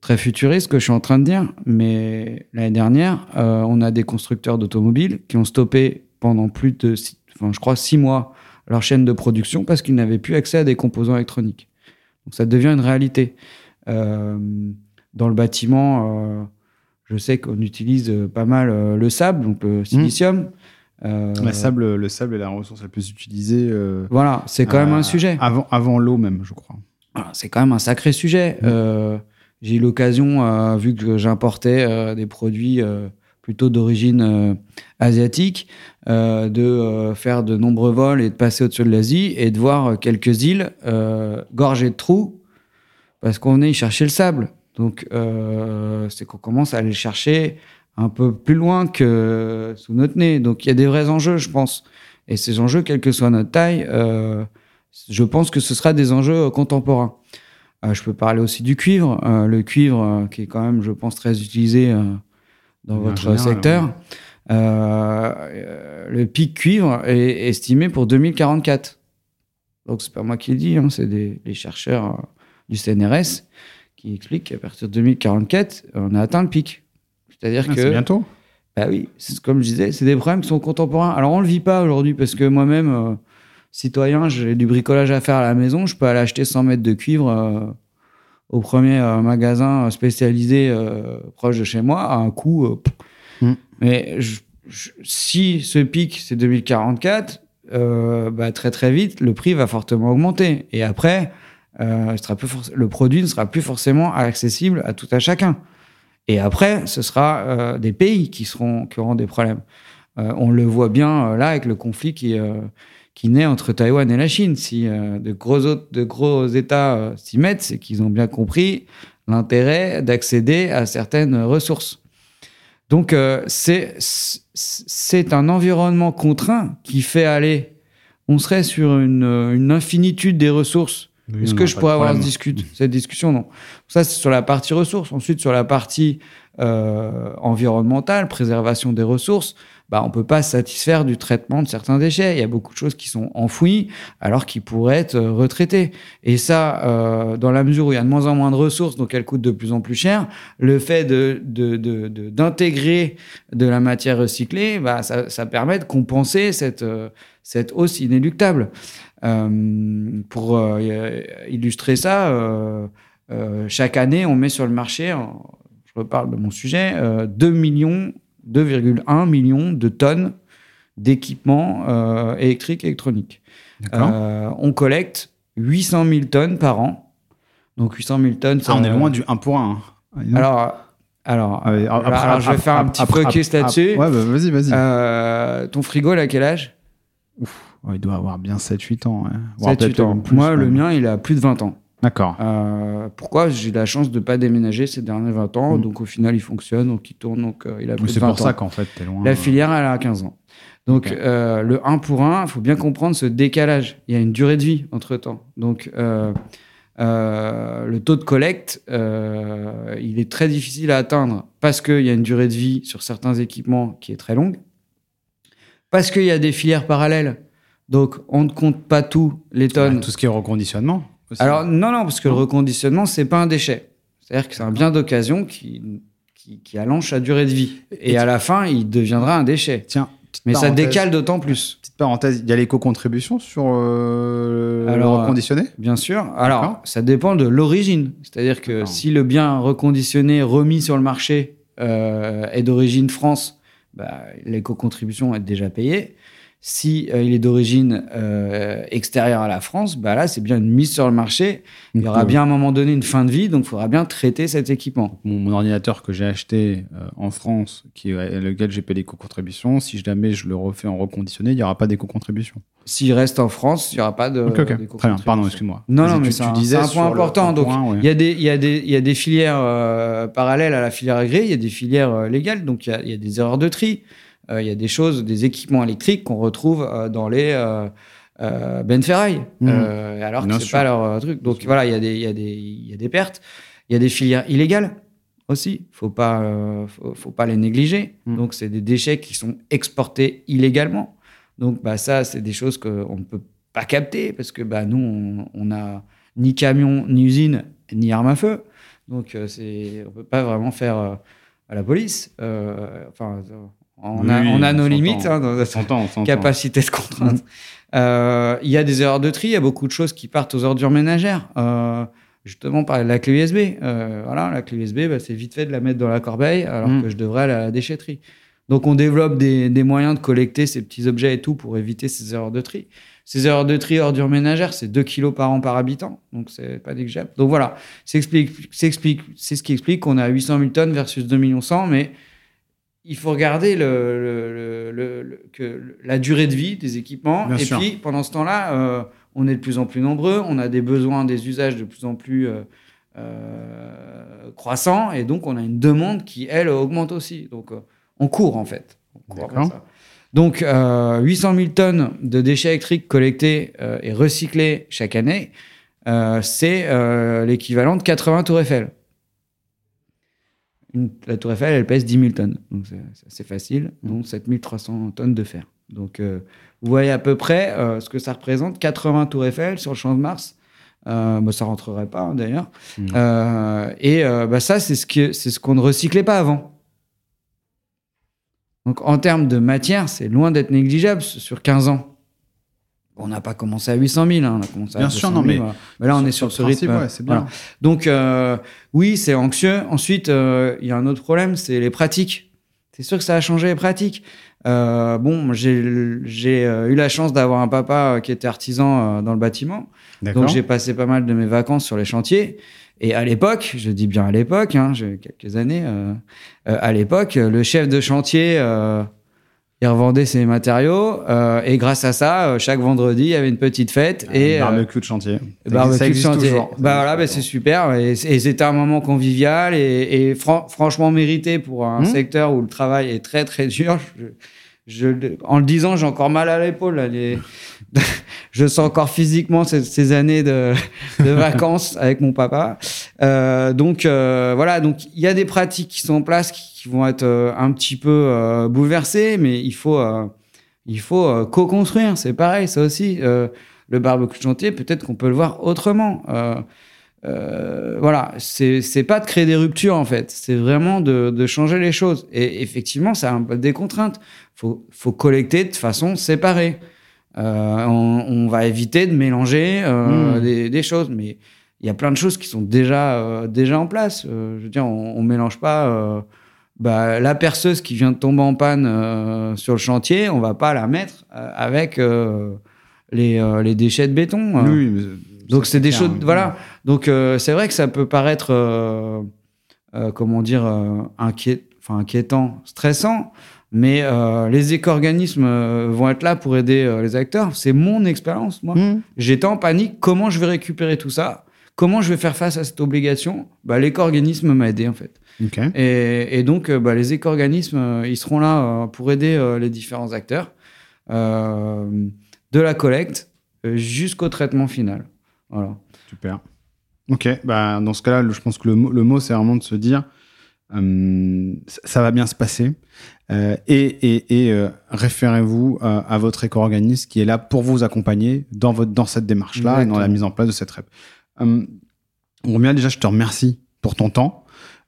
très futuriste ce que je suis en train de dire, mais l'année dernière, euh, on a des constructeurs d'automobiles qui ont stoppé pendant plus de, six- enfin, je crois, six mois leur chaîne de production parce qu'ils n'avaient plus accès à des composants électroniques. Donc ça devient une réalité. Dans le bâtiment, je sais qu'on utilise pas mal le sable, donc le silicium. Euh, Le sable, le sable est la ressource la plus utilisée. euh, Voilà, c'est quand même euh, un sujet. Avant, avant l'eau même, je crois. Voilà, c'est quand même un sacré sujet. Mm. Euh, j'ai eu l'occasion, euh, vu que j'importais euh, des produits euh, plutôt d'origine euh, asiatique, euh, de euh, faire de nombreux vols et de passer au-dessus de l'Asie et de voir euh, quelques îles euh, gorgées de trous parce qu'on venait y chercher le sable. Donc, euh, c'est qu'on commence à aller le chercher un peu plus loin que sous notre nez. Donc, il y a des vrais enjeux, je pense. Et ces enjeux, quelle que soit notre taille, euh, je pense que ce sera des enjeux contemporains. Euh, je peux parler aussi du cuivre. Euh, le cuivre, qui est quand même, je pense, très utilisé dans votre général, secteur. ouais. Le pic cuivre est estimé pour 2044. Donc, c'est pas moi qui le dis, hein, c'est des, les chercheurs du CNRS qui expliquent qu'à partir de 2044, on a atteint le pic. C'est-à-dire Ah, que. C'est bientôt. Bah oui, comme je disais, c'est des problèmes qui sont contemporains. Alors on le vit pas aujourd'hui parce que moi-même, euh, citoyen, j'ai du bricolage à faire à la maison, je peux aller acheter 100 mètres de cuivre euh, au premier euh, magasin spécialisé proche de chez moi à un coût. Mm. Mais je- je- si ce pic c'est 2044, euh, bah, très très vite, le prix va fortement augmenter. Et après, sera plus le produit ne sera plus forcément accessible à tout à chacun. Et après, ce sera euh, des pays qui, seront, qui auront des problèmes. Euh, on le voit bien là avec le conflit qui, qui naît entre Taïwan et la Chine. Si de, gros autres, de gros États s'y mettent, c'est qu'ils ont bien compris l'intérêt d'accéder à certaines ressources. Donc, c'est un environnement contraint qui fait aller. On serait sur une, une infinitude des ressources est-ce que je pourrais avoir cette discussion? Non. Ça, c'est sur la partie ressources. Ensuite, sur la partie euh, environnementale, préservation des ressources, bah, on ne peut pas satisfaire du traitement de certains déchets. Il y a beaucoup de choses qui sont enfouies alors qu'ils pourraient être euh, retraités. Et ça, euh, dans la mesure où il y a de moins en moins de ressources, donc elles coûtent de plus en plus cher, le fait d'intégrer de, de, de, la matière recyclée, bah, ça, ça permet de compenser cette, cette hausse inéluctable. Euh, pour euh, illustrer ça, euh, chaque année, on met sur le marché, je reparle de mon sujet, 2 millions, 2,1 millions de tonnes d'équipements électriques et électroniques. on collecte 800 000 tonnes par an. Donc 800 000 tonnes. Ah, on est loin du 1 pour 1. Alors, alors, alors, je vais faire un petit focus là-dessus. Ouais, bah, vas-y, vas-y. ton frigo, il a quel âge? Ouf il doit avoir bien 7-8 ans. 7-8 ans. Moi, le mien, il a plus de 20 ans. D'accord. Euh, pourquoi? J'ai la chance de ne pas déménager ces derniers 20 ans. Mm. Donc, au final, il fonctionne, donc il tourne. Donc, euh, il a plus de 20 ans. C'est pour ça qu'en fait, tu es loin. La filière, elle a 15 ans. Donc, euh, le 1 pour 1, il faut bien comprendre ce décalage. Il y a une durée de vie entre temps. Donc, le taux de collecte, il est très difficile à atteindre parce qu'il y a une durée de vie sur certains équipements qui est très longue. Parce qu'il y a des filières parallèles donc, on ne compte pas tout les tonnes. tout ce qui est reconditionnement Alors, non, non, parce que le reconditionnement, c'est pas un déchet. C'est-à-dire que c'est un bien d'occasion qui, qui, allonge sa durée de vie. Et, à la fin, il deviendra un déchet. Tiens. Mais ça décale d'autant plus. Petite parenthèse, il y a l'éco-contribution sur euh, le reconditionné? Bien sûr. Alors, ça dépend de l'origine. C'est-à-dire que si le bien reconditionné remis sur le marché euh, est d'origine France, bah, l'éco-contribution est déjà payée. Si euh, il est d'origine euh, extérieure à la France, bah là, c'est bien une mise sur le marché. Il y aura bien à un moment donné une fin de vie, donc il faudra bien traiter cet équipement. Mon, ordinateur que j'ai acheté euh, en France, qui lequel j'ai payé l'éco-contribution, si jamais je le refais en reconditionné, il n'y aura pas d'éco-contribution. S'il reste en France, il n'y aura pas de. Ok, Très bien, pardon, excuse-moi. Non, non, mais tu, c'est un, point important. Donc, il y, a des, y, a des, y a des filières parallèles à la filière agréée, il y a des filières légales, donc il y, y a des erreurs de tri. Euh, il y a des choses, des équipements électriques qu'on retrouve euh, dans les euh, Benferraille, mmh. alors que c'est pas leur truc. Donc voilà, il y, a des, y, a des, y a des pertes. Il y a des filières illégales aussi. Faut pas, faut, pas les négliger. Mmh. Donc c'est des déchets qui sont exportés illégalement. Donc bah ça, c'est des choses qu'on ne peut pas capter parce que bah nous, on, n'a ni camion, ni usine, ni arme à feu. Donc c'est, on peut pas vraiment faire à la police. enfin, on, a, nos limites hein, dans notre capacité de contrainte. Mm. Euh, il y a des erreurs de tri, il y a beaucoup de choses qui partent aux ordures ménagères. Euh, justement, par la clé USB. Euh, voilà, la clé USB, bah, c'est vite fait de la mettre dans la corbeille alors mm. que je devrais aller à la déchetterie. Donc, on développe des, moyens de collecter ces petits objets et tout pour éviter ces erreurs de tri. Ces erreurs de tri ordures ménagères, c'est 2 kilos par an par habitant. Donc, c'est pas négligeable. Donc, voilà, c'est ce qui explique qu'on a 800 000 tonnes versus 2 millions 100, mais il faut regarder le, que la durée de vie des équipements. et puis, pendant ce temps-là, euh, on est de plus en plus nombreux, on a des besoins, des usages de plus en plus euh, euh, croissants, et donc on a une demande qui, elle, augmente aussi. Donc, on court, en fait. donc, 800 000 tonnes de déchets électriques collectés et recyclés chaque année, c'est l'équivalent de 80 tours Eiffel la tour Eiffel, elle pèse 10 000 tonnes. Donc c'est assez facile, mmh. donc 7300 tonnes de fer. Donc euh, vous voyez à peu près euh, ce que ça représente. 80 tours Eiffel sur le champ de Mars. Euh, bah, ça rentrerait pas hein, d'ailleurs. Mmh. Euh, et bah, ça, c'est ce qu'on ce qu'on ne recyclait pas avant. Donc en termes de matière, c'est loin d'être négligeable sur 15 ans. On n'a pas commencé à 800 000, hein, on a commencé à Bien sûr, non, mais, mais, là, on est sur ce rythme. c'est bien. Donc, euh, oui, c'est anxieux. Ensuite, euh, il y a un autre problème, c'est les pratiques. c'est sûr que ça a changé les pratiques. Euh, bon, j'ai eu la chance d'avoir un papa qui était artisan dans le bâtiment. Donc j'ai passé pas mal de mes vacances sur les chantiers. Et à l'époque, je dis bien à l'époque, hein, j'ai quelques années, à l'époque, le chef de chantier, il revendait ses matériaux. euh, et grâce à ça, euh, chaque vendredi, il y avait une petite fête. et euh, barbecue de chantier. Barbecue Ça de chantier. toujours. Bah voilà, bah c'est super. Et, et c'était un moment convivial et, et fran- franchement mérité pour un Mmh. secteur où le travail est très très dur. Je, en le disant, j'ai encore mal à l'épaule. [laughs] je sens encore physiquement ces, années de, vacances avec mon papa. Euh, donc euh, voilà, donc il y a des pratiques qui sont en place qui, vont être euh, un petit peu bouleversées, mais il faut il faut co-construire. C'est pareil, ça aussi. Le barbecue de chantier, peut-être qu'on peut le voir autrement. Euh, voilà, c'est pas de créer des ruptures en fait, c'est vraiment de, de changer les choses. Et effectivement, ça a un peu des contraintes. Faut faut collecter de façon séparée. Euh, on, on va éviter de mélanger euh, Mm. des, des choses, mais il y a plein de choses qui sont déjà euh, déjà en place. Euh, je veux dire, on, on mélange pas. euh, bah, la perceuse qui vient de tomber en panne euh, sur le chantier, on va pas la mettre euh, avec euh, les, euh, les déchets de béton. Oui, mais Donc c'est des choses, voilà. Donc euh, c'est vrai que ça peut paraître, euh, euh, comment dire, euh, inquiet, enfin inquiétant, stressant, mais euh, les éco-organismes euh, vont être là pour aider les acteurs. C'est mon expérience, moi. Mmh. J'étais en panique. Comment je vais récupérer tout ça? Comment je vais faire face à cette obligation? Bah, L'éco-organisme m'a aidé en fait. Ok. Et, et donc, bah, les éco-organismes, ils seront là pour aider les différents acteurs, euh, de la collecte jusqu'au traitement final. Voilà. Super. Ok, bah, dans ce cas-là, je pense que le, mot- le mot, c'est vraiment de se dire euh, ça, va bien se passer. Euh, et et, et euh, référez-vous à votre éco-organisme qui est là pour vous accompagner dans, votre, dans cette démarche-là et dans la mise en place de cette REP. Euh, déjà, je te remercie pour ton temps,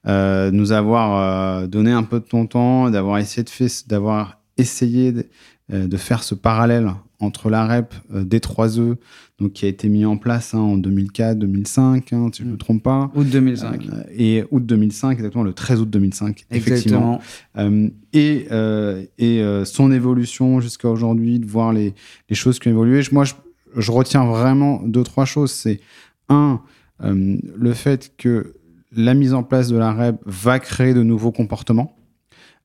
de nous avoir donné un peu de ton temps, d'avoir essayé de, fait- d'avoir essayé de, de faire ce parallèle entre la REP euh, des 3E, donc qui a été mis en place hein, en 2004-2005, hein, si je ne me trompe pas, Août 2005. Euh, et août 2005, exactement le 13 août 2005, effectivement. Exactement. Euh, et euh, et euh, son évolution jusqu'à aujourd'hui, de voir les, les choses qui ont évolué. Je- Moi, je, je retiens vraiment deux, trois choses. C'est un, le fait que la mise en place de la REP va créer de nouveaux comportements.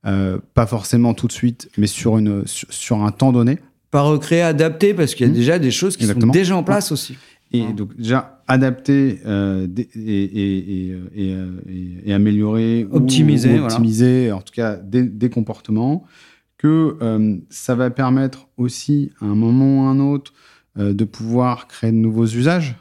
Euh, pas forcément tout de suite, mais sur, une, sur, sur un temps donné. Pas recréer, adapter, parce qu'il y a Mm. déjà des choses qui Exactement. sont déjà en place aussi. Et Ouais. donc, déjà, adapter euh, et, et, et, et, euh, améliorer, ou- Optimiser, voilà. optimiser en tout cas des, des comportements, que euh, ça va permettre aussi, à un moment ou à un autre, euh, de pouvoir créer de nouveaux usages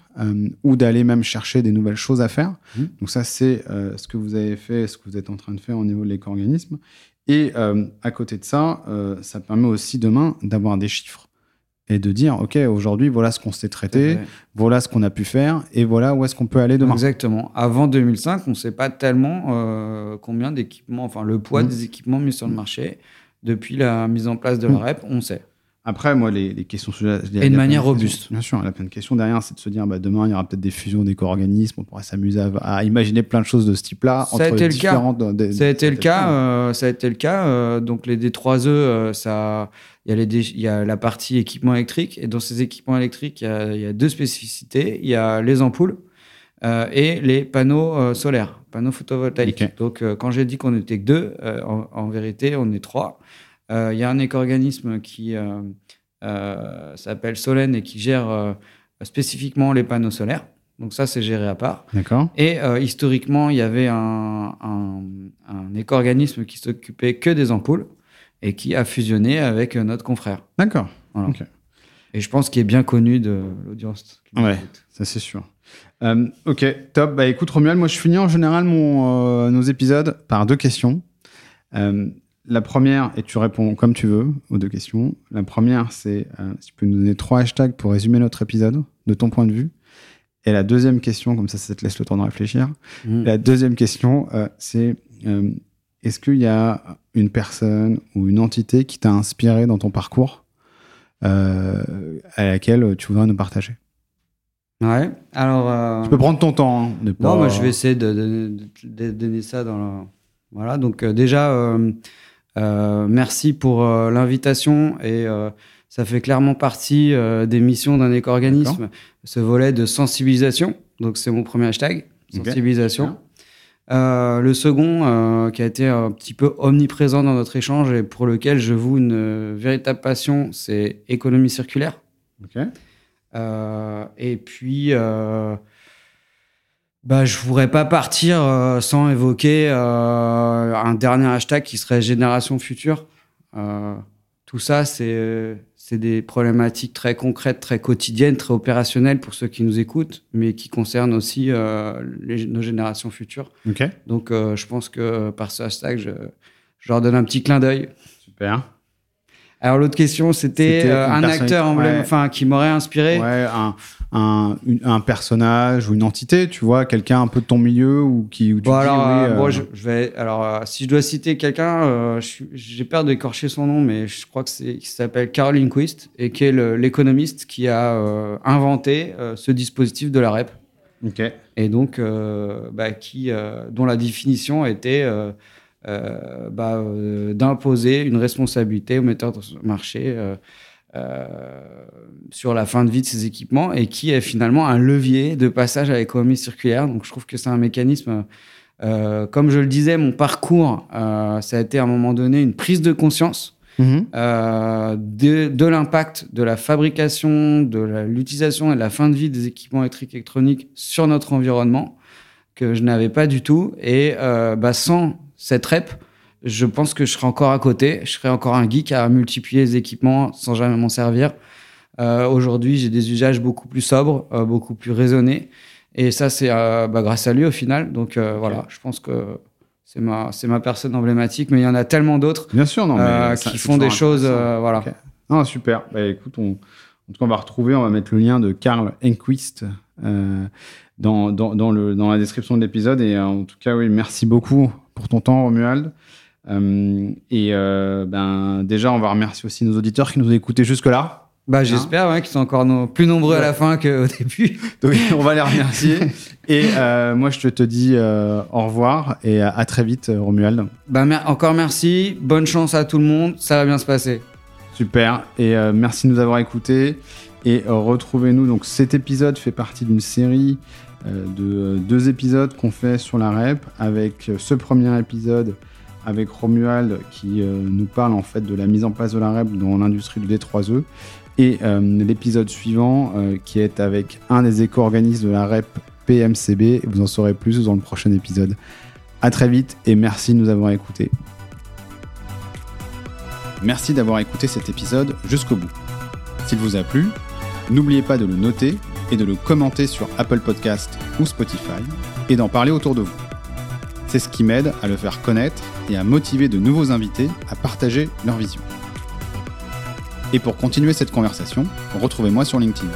ou d'aller même chercher des nouvelles choses à faire. Mhm. Donc, ça, c'est ce que vous avez fait, ce que vous êtes en train de faire au niveau de l'éco-organisme. Et euh, à côté de ça, euh, ça permet aussi demain d'avoir des chiffres et de dire, OK, aujourd'hui, voilà ce qu'on s'est traité, voilà ce qu'on a pu faire et voilà où est-ce qu'on peut aller demain. Exactement. Avant 2005, on ne sait pas tellement euh, combien d'équipements, enfin le poids Mm. des équipements mis sur le marché. Depuis la mise en place de la Mm. REP, on sait. Après, moi, les, les questions... Et de manière robuste. Bien sûr, il y a plein de questions derrière, c'est de se dire, bah, demain, il y aura peut-être des fusions d'éco-organismes, on pourra s'amuser à, à imaginer plein de choses de ce type-là. Ça a été le cas. euh, des- Ça a été le des- cas. ça a été le cas. donc les D3E, euh, ça, il y a les dé- il y a la partie équipement électrique et dans ces équipements électriques, il y a, il y a deux spécificités. Il y a les ampoules euh, et les panneaux euh, solaires, panneaux photovoltaïques. Donc euh, quand j'ai dit qu'on était que deux, en, en vérité, on est trois. Euh, Il y a un éco-organisme qui euh, euh, s'appelle Solène et qui gère euh, spécifiquement les panneaux solaires. Donc ça, c'est géré à part. D'accord. Et euh, historiquement, il y avait un, un, un éco-organisme qui s'occupait que des ampoules et qui a fusionné avec euh, notre confrère. D'accord. Voilà. Et je pense qu'il est bien connu de l'audience. Ouais. Ça, c'est sûr. Euh, ok, top. Bah écoute, Romuald, moi je finis en général mon, euh, nos épisodes par deux questions. La première, et tu réponds comme tu veux aux deux questions. La première, c'est euh, si tu peux nous donner trois hashtags pour résumer notre épisode, de ton point de vue. Et la deuxième question, comme ça, ça te laisse le temps de réfléchir. Mm. La deuxième question, euh, c'est euh, est-ce qu'il y a une personne ou une entité qui t'a inspiré dans ton parcours à laquelle tu voudrais nous partager? Ouais. Alors. euh, Tu peux prendre ton temps. hein, de Non, pas- moi, je vais essayer de, de- de- de donner ça dans le. Voilà. Donc, euh, déjà, euh, merci pour l'invitation et ça fait clairement partie des missions d'un éco-organisme, ce volet de sensibilisation. Donc c'est mon premier hashtag, sensibilisation. le second, qui a été un petit peu omniprésent dans notre échange et pour lequel je voue une véritable passion, c'est économie circulaire. et puis, bah, je ne pourrais pas partir euh, sans évoquer euh, un dernier hashtag qui serait Génération Future. Euh, tout ça, c'est des problématiques très concrètes, très quotidiennes, très opérationnelles pour ceux qui nous écoutent, mais qui concernent aussi les, nos générations futures. Donc, je pense que par ce hashtag, je, je leur donne un petit clin d'œil. Super. Alors l'autre question, c'était un acteur enfin qui m'aurait inspiré. Ouais, un, un, un, personnage ou une entité, tu vois, quelqu'un un peu de ton milieu ou qui. bon, alors, euh, euh, je, vais. Alors, si je dois citer quelqu'un, j'ai peur d'écorcher son nom, mais je crois que c'est qui s'appelle Caroline Quist et qui est l'économiste qui a inventé ce dispositif de la REP. Ok. Et donc, bah, qui, dont la définition était euh, bah, euh, d'imposer une responsabilité aux metteurs de marché euh, sur la fin de vie de ces équipements et qui est finalement un levier de passage à l'économie circulaire. Donc je trouve que c'est un mécanisme, comme je le disais, mon parcours, ça a été à un moment donné une prise de conscience. Mhm. de, de l'impact de la fabrication, de l'utilisation et de la fin de vie des équipements électriques et électroniques sur notre environnement que je n'avais pas du tout. Et bah, sans cette rep, je pense que je serai encore à côté. Je serai encore un geek à multiplier les équipements sans jamais m'en servir. Euh, aujourd'hui, j'ai des usages beaucoup plus sobres, euh, beaucoup plus raisonnés. Et ça, c'est euh, bah, grâce à lui au final. Donc voilà, je pense que c'est ma, c'est ma personne emblématique. Mais il y en a tellement d'autres Bien sûr, non, qui font des choses. voilà. Non, super. Bah, écoute, on, en tout cas, on va retrouver, on va mettre le lien de Karl Enquist dans, dans, dans, le, dans la description de l'épisode. Et en tout cas, oui, merci beaucoup pour ton temps, Romuald. Euh, et euh, ben, déjà, on va remercier aussi nos auditeurs qui nous ont écoutés jusque-là. Bah, J'espère qu'ils sont encore plus nombreux à la fin qu'au début. [laughs] Donc, on va les remercier. [laughs] et euh, moi, je te dis au revoir et à, très vite, Romuald. Bah, encore merci. Bonne chance à tout le monde. Ça va bien se passer. Super. Et merci de nous avoir écoutés. Et retrouvez-nous. Donc, cet épisode fait partie d'une série de deux épisodes qu'on fait sur la REP, avec ce premier épisode avec Romuald qui euh, nous parle en fait de la mise en place de la REP dans l'industrie du D3E, et euh, l'épisode suivant qui est avec un des éco-organismes de la REP PMCB, vous en saurez plus dans le prochain épisode. A très vite et merci de nous avoir écoutés. Merci d'avoir écouté cet épisode jusqu'au bout. S'il vous a plu, n'oubliez pas de le noter et de le commenter sur Apple Podcast ou Spotify et d'en parler autour de vous. C'est ce qui m'aide à le faire connaître et à motiver de nouveaux invités à partager leur vision. Et pour continuer cette conversation, retrouvez-moi sur LinkedIn.